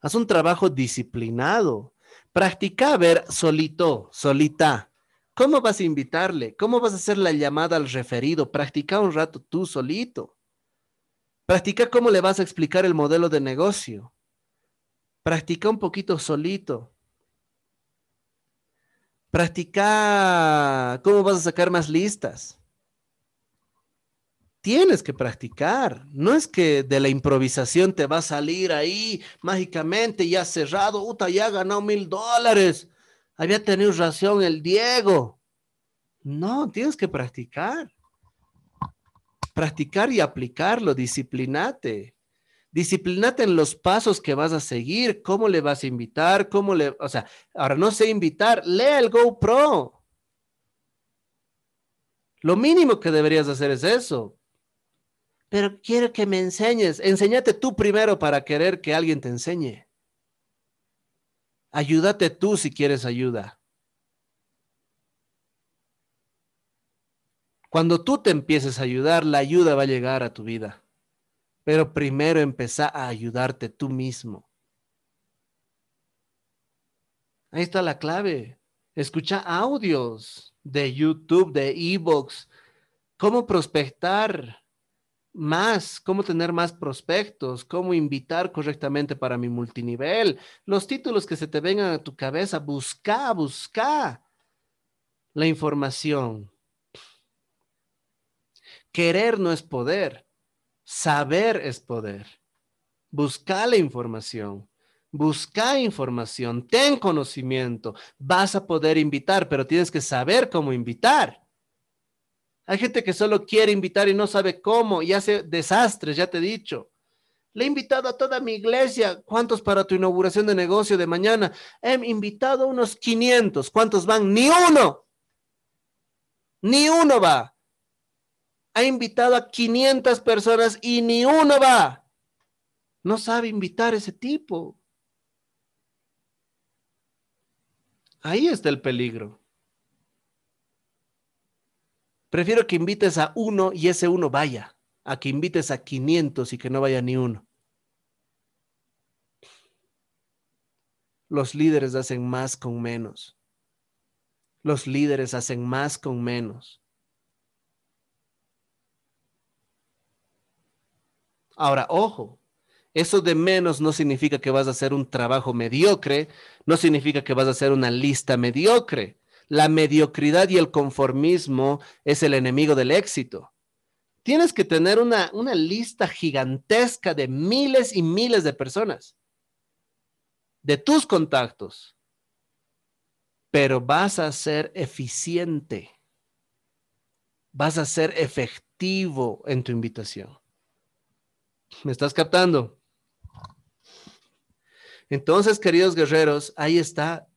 Haz un trabajo disciplinado. Practica a ver solito, solita. ¿Cómo vas a invitarle? ¿Cómo vas a hacer la llamada al referido? Practica un rato tú solito Practica cómo le vas a explicar el modelo de negocio. Practica un poquito solito. Practica cómo vas a sacar más listas. Tienes que practicar. No es que de la improvisación te va a salir ahí mágicamente ya cerrado. Uta, ya ganado mil dólares. Había tenido razón el Diego. No, tienes que practicar. Practicar y aplicarlo, disciplinate. Disciplinate en los pasos que vas a seguir, cómo le vas a invitar, cómo le, o sea, ahora no sé invitar, lea el GoPro. Lo mínimo que deberías hacer es eso. Pero quiero que me enseñes. Enséñate tú primero para querer que alguien te enseñe. Ayúdate tú si quieres ayuda. Cuando tú te empieces a ayudar, la ayuda va a llegar a tu vida. Pero primero empieza a ayudarte tú mismo. Ahí está la clave. Escucha audios de YouTube, de ebooks. Cómo prospectar más, cómo tener más prospectos, cómo invitar correctamente para mi multinivel. Los títulos que se te vengan a tu cabeza, busca, busca la información. Querer no es poder, saber es poder. Busca la información, busca información, ten conocimiento. Vas a poder invitar, pero tienes que saber cómo invitar. Hay gente que solo quiere invitar y no sabe cómo y hace desastres, ya te he dicho. Le he invitado a toda mi iglesia. ¿Cuántos para tu inauguración de negocio de mañana? He invitado unos 500. ¿Cuántos van? Ni uno. Ni uno va ha invitado a 500 personas y ni uno va. No sabe invitar ese tipo. Ahí está el peligro. Prefiero que invites a uno y ese uno vaya, a que invites a 500 y que no vaya ni uno. Los líderes hacen más con menos. Los líderes hacen más con menos. Ahora, ojo, eso de menos no significa que vas a hacer un trabajo mediocre, no significa que vas a hacer una lista mediocre. La mediocridad y el conformismo es el enemigo del éxito. Tienes que tener una, lista gigantesca de miles y miles de personas, de tus contactos, pero vas a ser eficiente, vas a ser efectivo en tu invitación. ¿Me estás captando? Entonces, queridos guerreros, ahí está.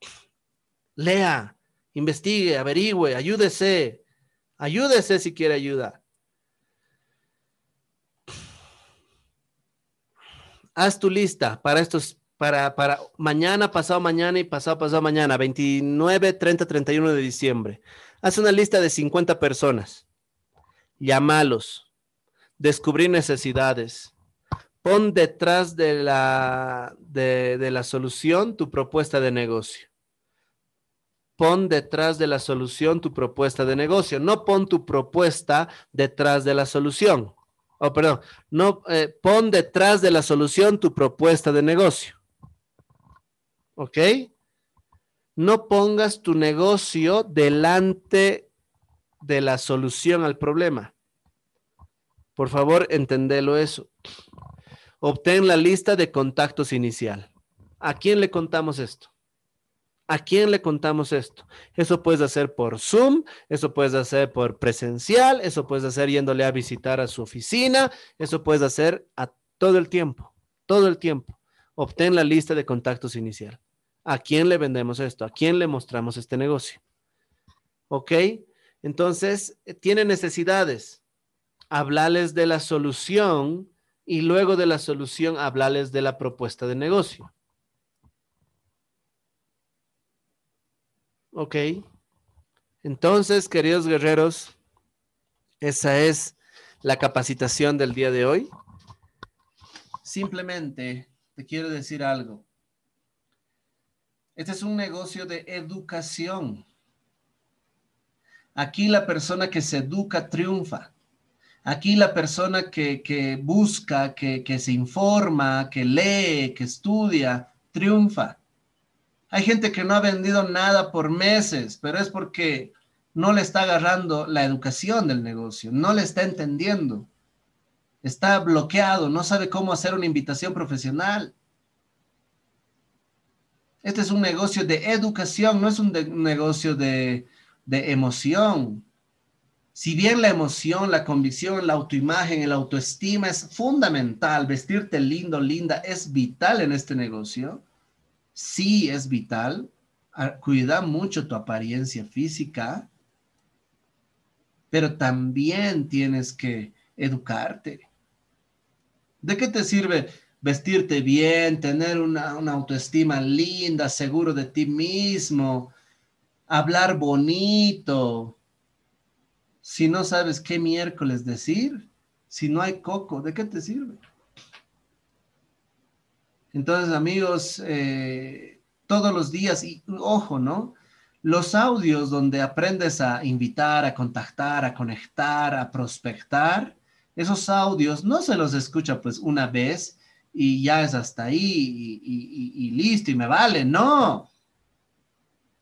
Lea, investigue, averigüe, ayúdese. Ayúdese si quiere ayuda. Haz tu lista para estos, para, para mañana, pasado mañana y pasado, pasado mañana, 29, 30, 31 de diciembre. Haz una lista de 50 personas. Llámalos. Descubrir necesidades Pon detrás de la, de, la solución tu propuesta de negocio. Pon detrás de la solución tu propuesta de negocio. No pon tu propuesta detrás de la solución. Oh, perdón. No, eh, pon detrás de la solución tu propuesta de negocio. ¿Ok? No pongas tu negocio delante de la solución al problema. Por favor, entendelo eso. Obtén la lista de contactos inicial. ¿A quién le contamos esto? ¿A quién le contamos esto? Eso puedes hacer por Zoom, eso puedes hacer por presencial, eso puedes hacer yéndole a visitar a su oficina, eso puedes hacer a todo el tiempo, todo el tiempo. Obtén la lista de contactos inicial. ¿A quién le vendemos esto? ¿A quién le mostramos este negocio? ¿Ok? Entonces, eh, tiene necesidades. Hablarles de la solución y luego de la solución hablarles de la propuesta de negocio. Ok. Entonces, queridos guerreros, esa es la capacitación del día de hoy. Simplemente te quiero decir algo. Este es un negocio de educación. Aquí la persona que se educa triunfa. Aquí la persona que, busca, que, se informa, que lee, que estudia, triunfa. Hay gente que no ha vendido nada por meses, pero es porque no le está agarrando la educación del negocio, no le está entendiendo. Está bloqueado, no sabe cómo hacer una invitación profesional. Este es un negocio de educación, no es un, negocio de, de emoción. Si bien la emoción, la convicción, la autoimagen, el autoestima es fundamental, vestirte lindo, linda, es vital en este negocio, sí es vital, cuida mucho tu apariencia física, pero también tienes que educarte. ¿De qué te sirve vestirte bien, tener una, autoestima linda, seguro de ti mismo, hablar bonito. Si no sabes qué miércoles decir, si no hay coco, ¿de qué te sirve? Entonces, amigos, eh, todos los días, y ojo, ¿no? Los audios donde aprendes a invitar, a contactar, a conectar, a prospectar, esos audios no se los escucha pues una vez y ya es hasta ahí y, listo y me vale. No.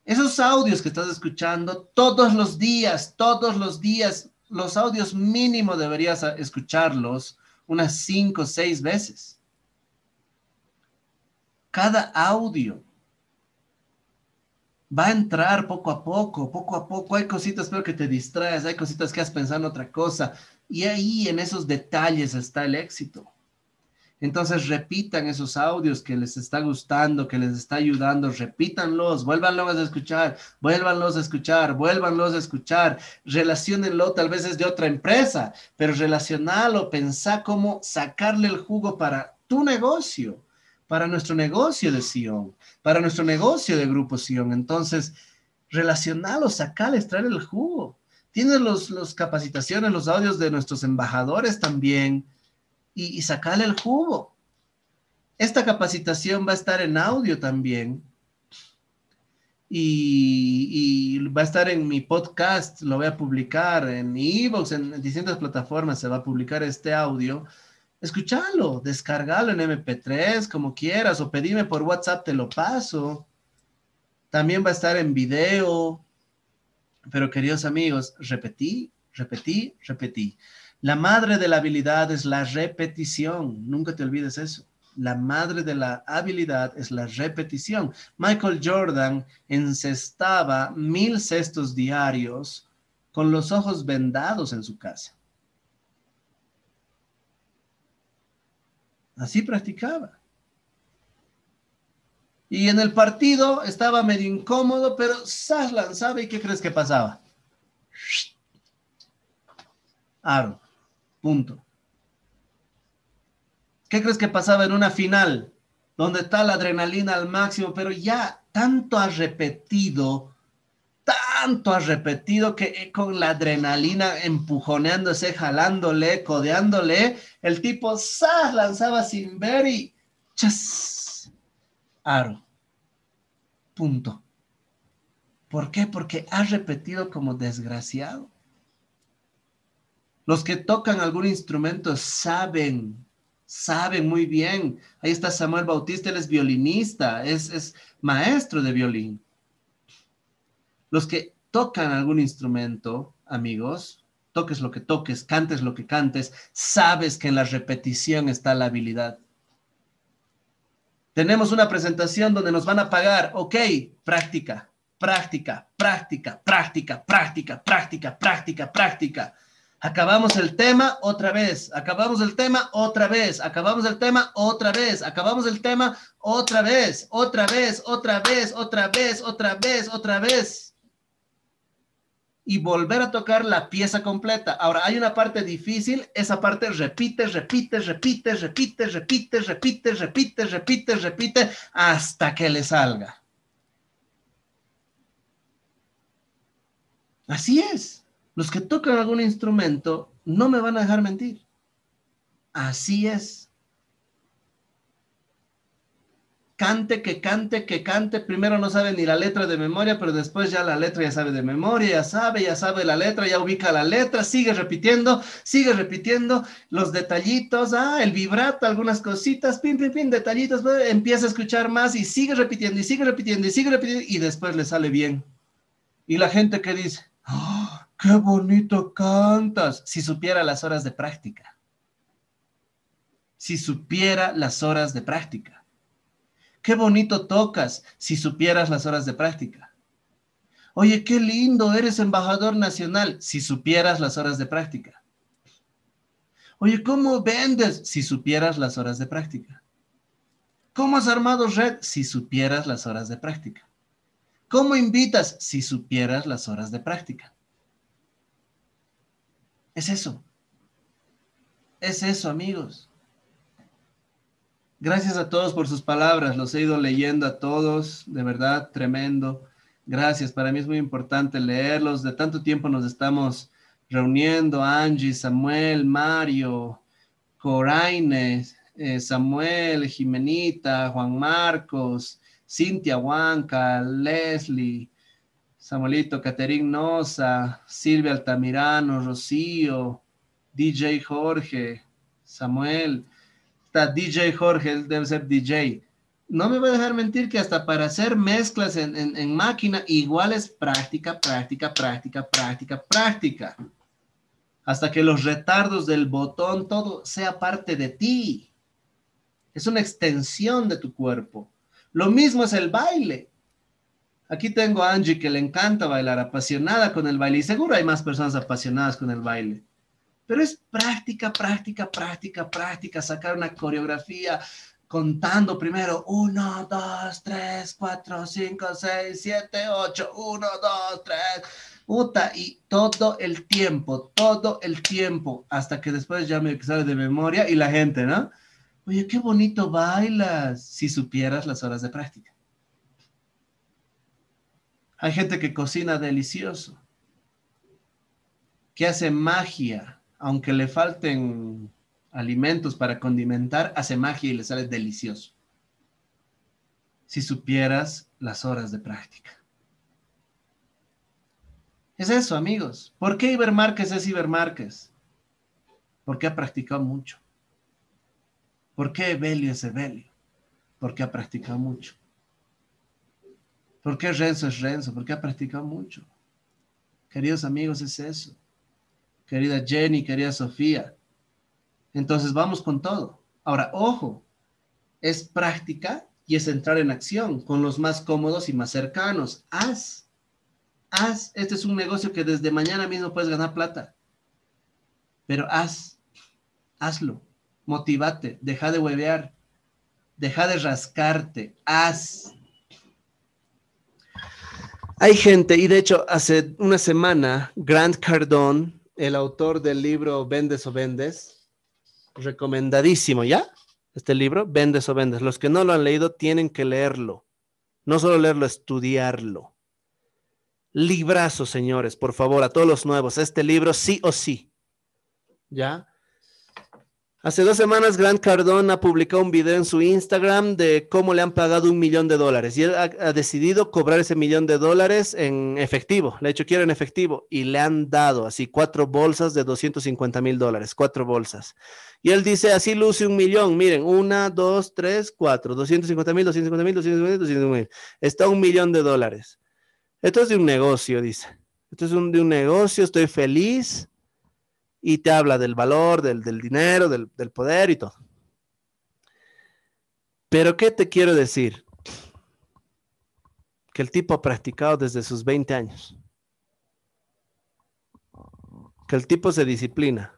Esos audios que estás escuchando todos los días, todos los días, los audios mínimo deberías escucharlos unas cinco o seis veces. Cada audio va a entrar poco a poco, poco a poco. Hay cositas, pero que te distraes, hay cositas que has pensado en otra cosa. Y ahí en esos detalles está el éxito. Entonces repitan esos audios que les está gustando, que les está ayudando, repítanlos, vuélvanlos a escuchar, vuélvanlos a escuchar, vuélvanlos a escuchar, relacionenlo, tal vez es de otra empresa, pero relacionalo, pensá cómo sacarle el jugo para tu negocio, para nuestro negocio de Sion, para nuestro negocio de Grupo Sion. Entonces, relacionalo, sacale, extraer el jugo. Tienes los, los capacitaciones, los audios de nuestros embajadores también y, sacarle el jugo. Esta capacitación va a estar en audio también. Y, va a estar en mi podcast, lo voy a publicar en mi e en, distintas plataformas se va a publicar este audio. Escúchalo, descargalo en MP3, como quieras, o pedime por WhatsApp, te lo paso. También va a estar en video. Pero queridos amigos, repetí, repetí, repetí. La madre de la habilidad es la repetición. Nunca te olvides eso. La madre de la habilidad es la repetición. Michael Jordan encestaba mil cestos diarios con los ojos vendados en su casa. Así practicaba. Y en el partido estaba medio incómodo, pero Sas lanzaba y ¿qué crees que pasaba? Punto. ¿Qué crees que pasaba en una final donde está la adrenalina al máximo, pero ya tanto has repetido, tanto has repetido que eh, con la adrenalina empujoneándose, jalándole, codeándole, el tipo ¡zas! lanzaba sin ver y ¡chas! Aro. Punto. ¿Por qué? Porque has repetido como desgraciado. Los que tocan algún instrumento saben, saben muy bien. Ahí está Samuel Bautista, él es violinista, es, es maestro de violín. Los que tocan algún instrumento, amigos, toques lo que toques, cantes lo que cantes, sabes que en la repetición está la habilidad. Tenemos una presentación donde nos van a pagar, ok, práctica, práctica, práctica, práctica, práctica, práctica, práctica, práctica. Acabamos el tema otra vez, acabamos el tema otra vez, acabamos el tema otra vez, acabamos el tema otra vez, otra vez, otra vez, otra vez, otra vez, otra vez. Y volver a tocar la pieza completa. Ahora, hay una parte difícil, esa parte repite, repite, repite, repite, repite, repite, repite, repite, repite, hasta que le salga. Así es los que tocan algún instrumento no me van a dejar mentir. Así es. cante, que cante, que cante. Primero no sabe ni la letra de memoria, pero después ya la letra ya sabe de memoria, ya sabe, ya sabe la letra, ya ubica la letra, sigue repitiendo, sigue repitiendo los detallitos, ah, el vibrato, algunas cositas, pin, pin, pin, detallitos, empieza a escuchar más y sigue repitiendo y sigue repitiendo y sigue repitiendo y después le sale bien. Y la gente que dice, ¡Oh, qué bonito cantas, si supiera las horas de práctica. Si supiera las horas de práctica Qué bonito tocas si supieras las horas de práctica. Oye, qué lindo, eres embajador nacional si supieras las horas de práctica. Oye, ¿cómo vendes si supieras las horas de práctica? ¿Cómo has armado red si supieras las horas de práctica? ¿Cómo invitas si supieras las horas de práctica? Es eso. Es eso, amigos. Gracias a todos por sus palabras, los he ido leyendo a todos, de verdad, tremendo. Gracias, para mí es muy importante leerlos. De tanto tiempo nos estamos reuniendo, Angie, Samuel, Mario, Coraine, eh, Samuel, Jimenita, Juan Marcos, Cintia Huanca, Leslie, Samuelito, Caterín Noza, Silvia Altamirano, Rocío, DJ Jorge, Samuel, Está DJ Jorge, él debe ser DJ. No me voy a dejar mentir que hasta para hacer mezclas en, en máquina, igual es práctica, práctica, práctica, práctica, práctica. Hasta que los retardos del botón, todo sea parte de ti. Es una extensión de tu cuerpo. Lo mismo es el baile. Aquí tengo a Angie que le encanta bailar, apasionada con el baile, y seguro hay más personas apasionadas con el baile. Pero es práctica, práctica, práctica, práctica, sacar una coreografía contando primero uno, dos, tres, cuatro, cinco, seis, siete, ocho, uno, dos, tres, puta, y todo el tiempo, todo el tiempo, hasta que después ya me sale de memoria y la gente, ¿no? Oye, qué bonito bailas, si supieras las horas de práctica. Hay gente que cocina delicioso, que hace magia, aunque le falten alimentos para condimentar, hace magia y le sale delicioso. Si supieras las horas de práctica. Es eso, amigos. ¿Por qué Iber Márquez es Iber Márquez? Porque ha practicado mucho. ¿Por qué Evelio es Evelio? Porque ha practicado mucho. ¿Por qué Renzo es Renzo? Porque ha practicado mucho. Queridos amigos, es eso querida Jenny, querida Sofía. Entonces vamos con todo. Ahora, ojo, es práctica y es entrar en acción con los más cómodos y más cercanos. Haz, haz. Este es un negocio que desde mañana mismo puedes ganar plata. Pero haz, hazlo. Motivate, deja de huevear, deja de rascarte, haz. Hay gente, y de hecho hace una semana, Grant Cardone el autor del libro Vendes o Vendes. Recomendadísimo, ¿ya? Este libro, Vendes o Vendes. Los que no lo han leído tienen que leerlo. No solo leerlo, estudiarlo. Librazo, señores, por favor, a todos los nuevos. Este libro sí o sí. ¿Ya? Hace dos semanas, Grant Cardone ha publicado un video en su Instagram de cómo le han pagado un millón de dólares y él ha, decidido cobrar ese millón de dólares en efectivo. Le ha dicho, quiero en efectivo y le han dado así cuatro bolsas de 250 mil dólares, cuatro bolsas. Y él dice, así luce un millón. Miren, una, dos, tres, cuatro, 250 mil, 250 mil, 250 mil, 250 mil. Está un millón de dólares. Esto es de un negocio, dice. Esto es de un negocio, estoy feliz y te habla del valor, del, dinero, del, del poder y todo. Pero ¿qué te quiero decir? Que el tipo ha practicado desde sus 20 años. Que el tipo se disciplina.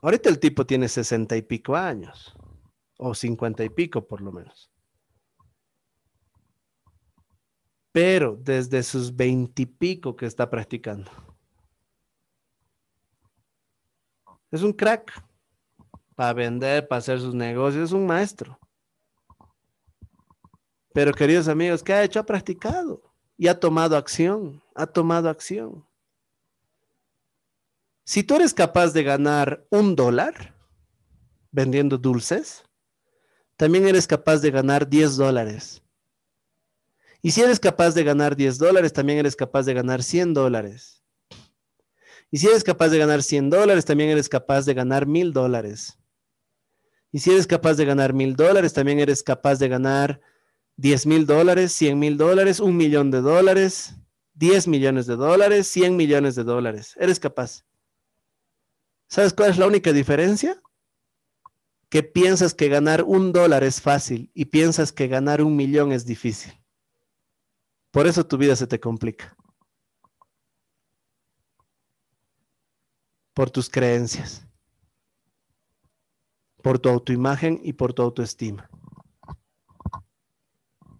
Ahorita el tipo tiene 60 y pico años, o 50 y pico por lo menos. Pero desde sus 20 y pico que está practicando. Es un crack para vender, para hacer sus negocios, es un maestro. Pero queridos amigos, ¿qué ha hecho? Ha practicado y ha tomado acción, ha tomado acción. Si tú eres capaz de ganar un dólar vendiendo dulces, también eres capaz de ganar 10 dólares. Y si eres capaz de ganar 10 dólares, también eres capaz de ganar 100 dólares. Y si eres capaz de ganar 100 dólares, también eres capaz de ganar 1000 dólares. Y si eres capaz de ganar 1000 dólares, también eres capaz de ganar 10 mil dólares, 100 mil dólares, un millón de dólares, 10 millones de dólares, 100 millones de dólares. Eres capaz. ¿Sabes cuál es la única diferencia? Que piensas que ganar un dólar es fácil y piensas que ganar un millón es difícil. Por eso tu vida se te complica. Por tus creencias, por tu autoimagen y por tu autoestima.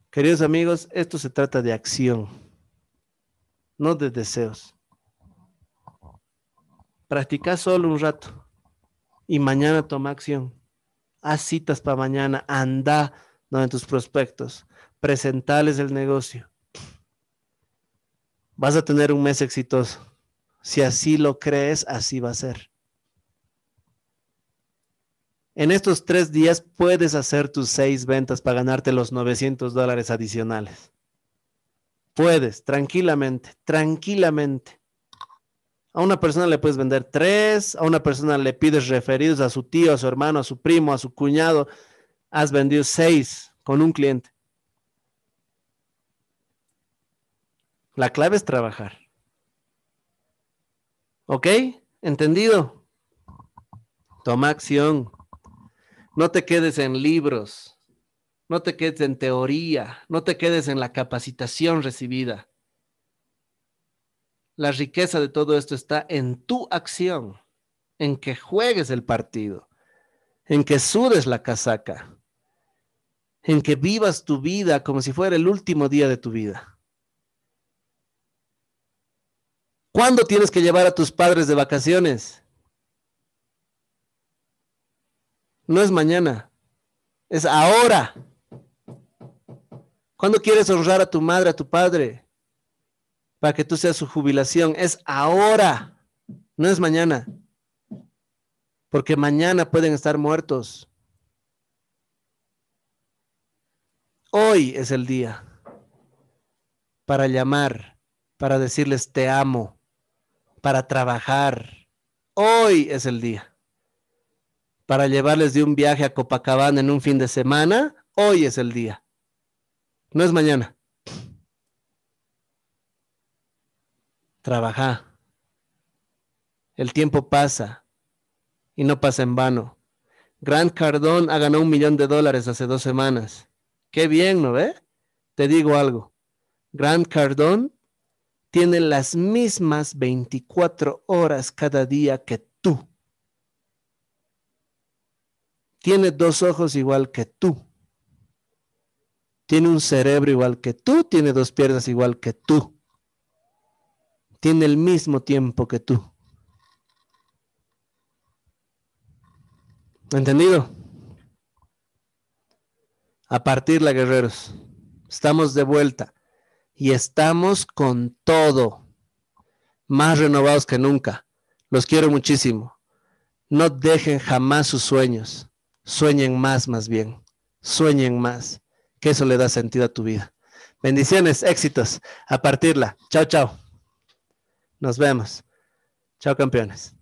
Queridos amigos, esto se trata de acción, no de deseos. Practica solo un rato y mañana toma acción. Haz citas para mañana, anda donde tus prospectos, presentales el negocio. Vas a tener un mes exitoso. Si así lo crees, así va a ser. En estos tres días puedes hacer tus seis ventas para ganarte los 900 dólares adicionales. Puedes, tranquilamente, tranquilamente. A una persona le puedes vender tres, a una persona le pides referidos a su tío, a su hermano, a su primo, a su cuñado. Has vendido seis con un cliente. La clave es trabajar. ¿Ok? ¿Entendido? Toma acción. No te quedes en libros, no te quedes en teoría, no te quedes en la capacitación recibida. La riqueza de todo esto está en tu acción, en que juegues el partido, en que sudes la casaca, en que vivas tu vida como si fuera el último día de tu vida. ¿Cuándo tienes que llevar a tus padres de vacaciones? No es mañana, es ahora. ¿Cuándo quieres honrar a tu madre, a tu padre? Para que tú seas su jubilación. Es ahora, no es mañana. Porque mañana pueden estar muertos. Hoy es el día para llamar, para decirles te amo, para trabajar. Hoy es el día para llevarles de un viaje a Copacabana en un fin de semana, hoy es el día. No es mañana. Trabaja. El tiempo pasa y no pasa en vano. Grant Cardone ha ganado un millón de dólares hace dos semanas. Qué bien, ¿no ve? Te digo algo. Grant Cardone tiene las mismas 24 horas cada día que tú tiene dos ojos igual que tú. Tiene un cerebro igual que tú, tiene dos piernas igual que tú. Tiene el mismo tiempo que tú. ¿Entendido? A partir la guerreros. Estamos de vuelta y estamos con todo. Más renovados que nunca. Los quiero muchísimo. No dejen jamás sus sueños. Sueñen más, más bien. Sueñen más. Que eso le da sentido a tu vida. Bendiciones, éxitos. A partirla. Chao, chao. Nos vemos. Chao, campeones.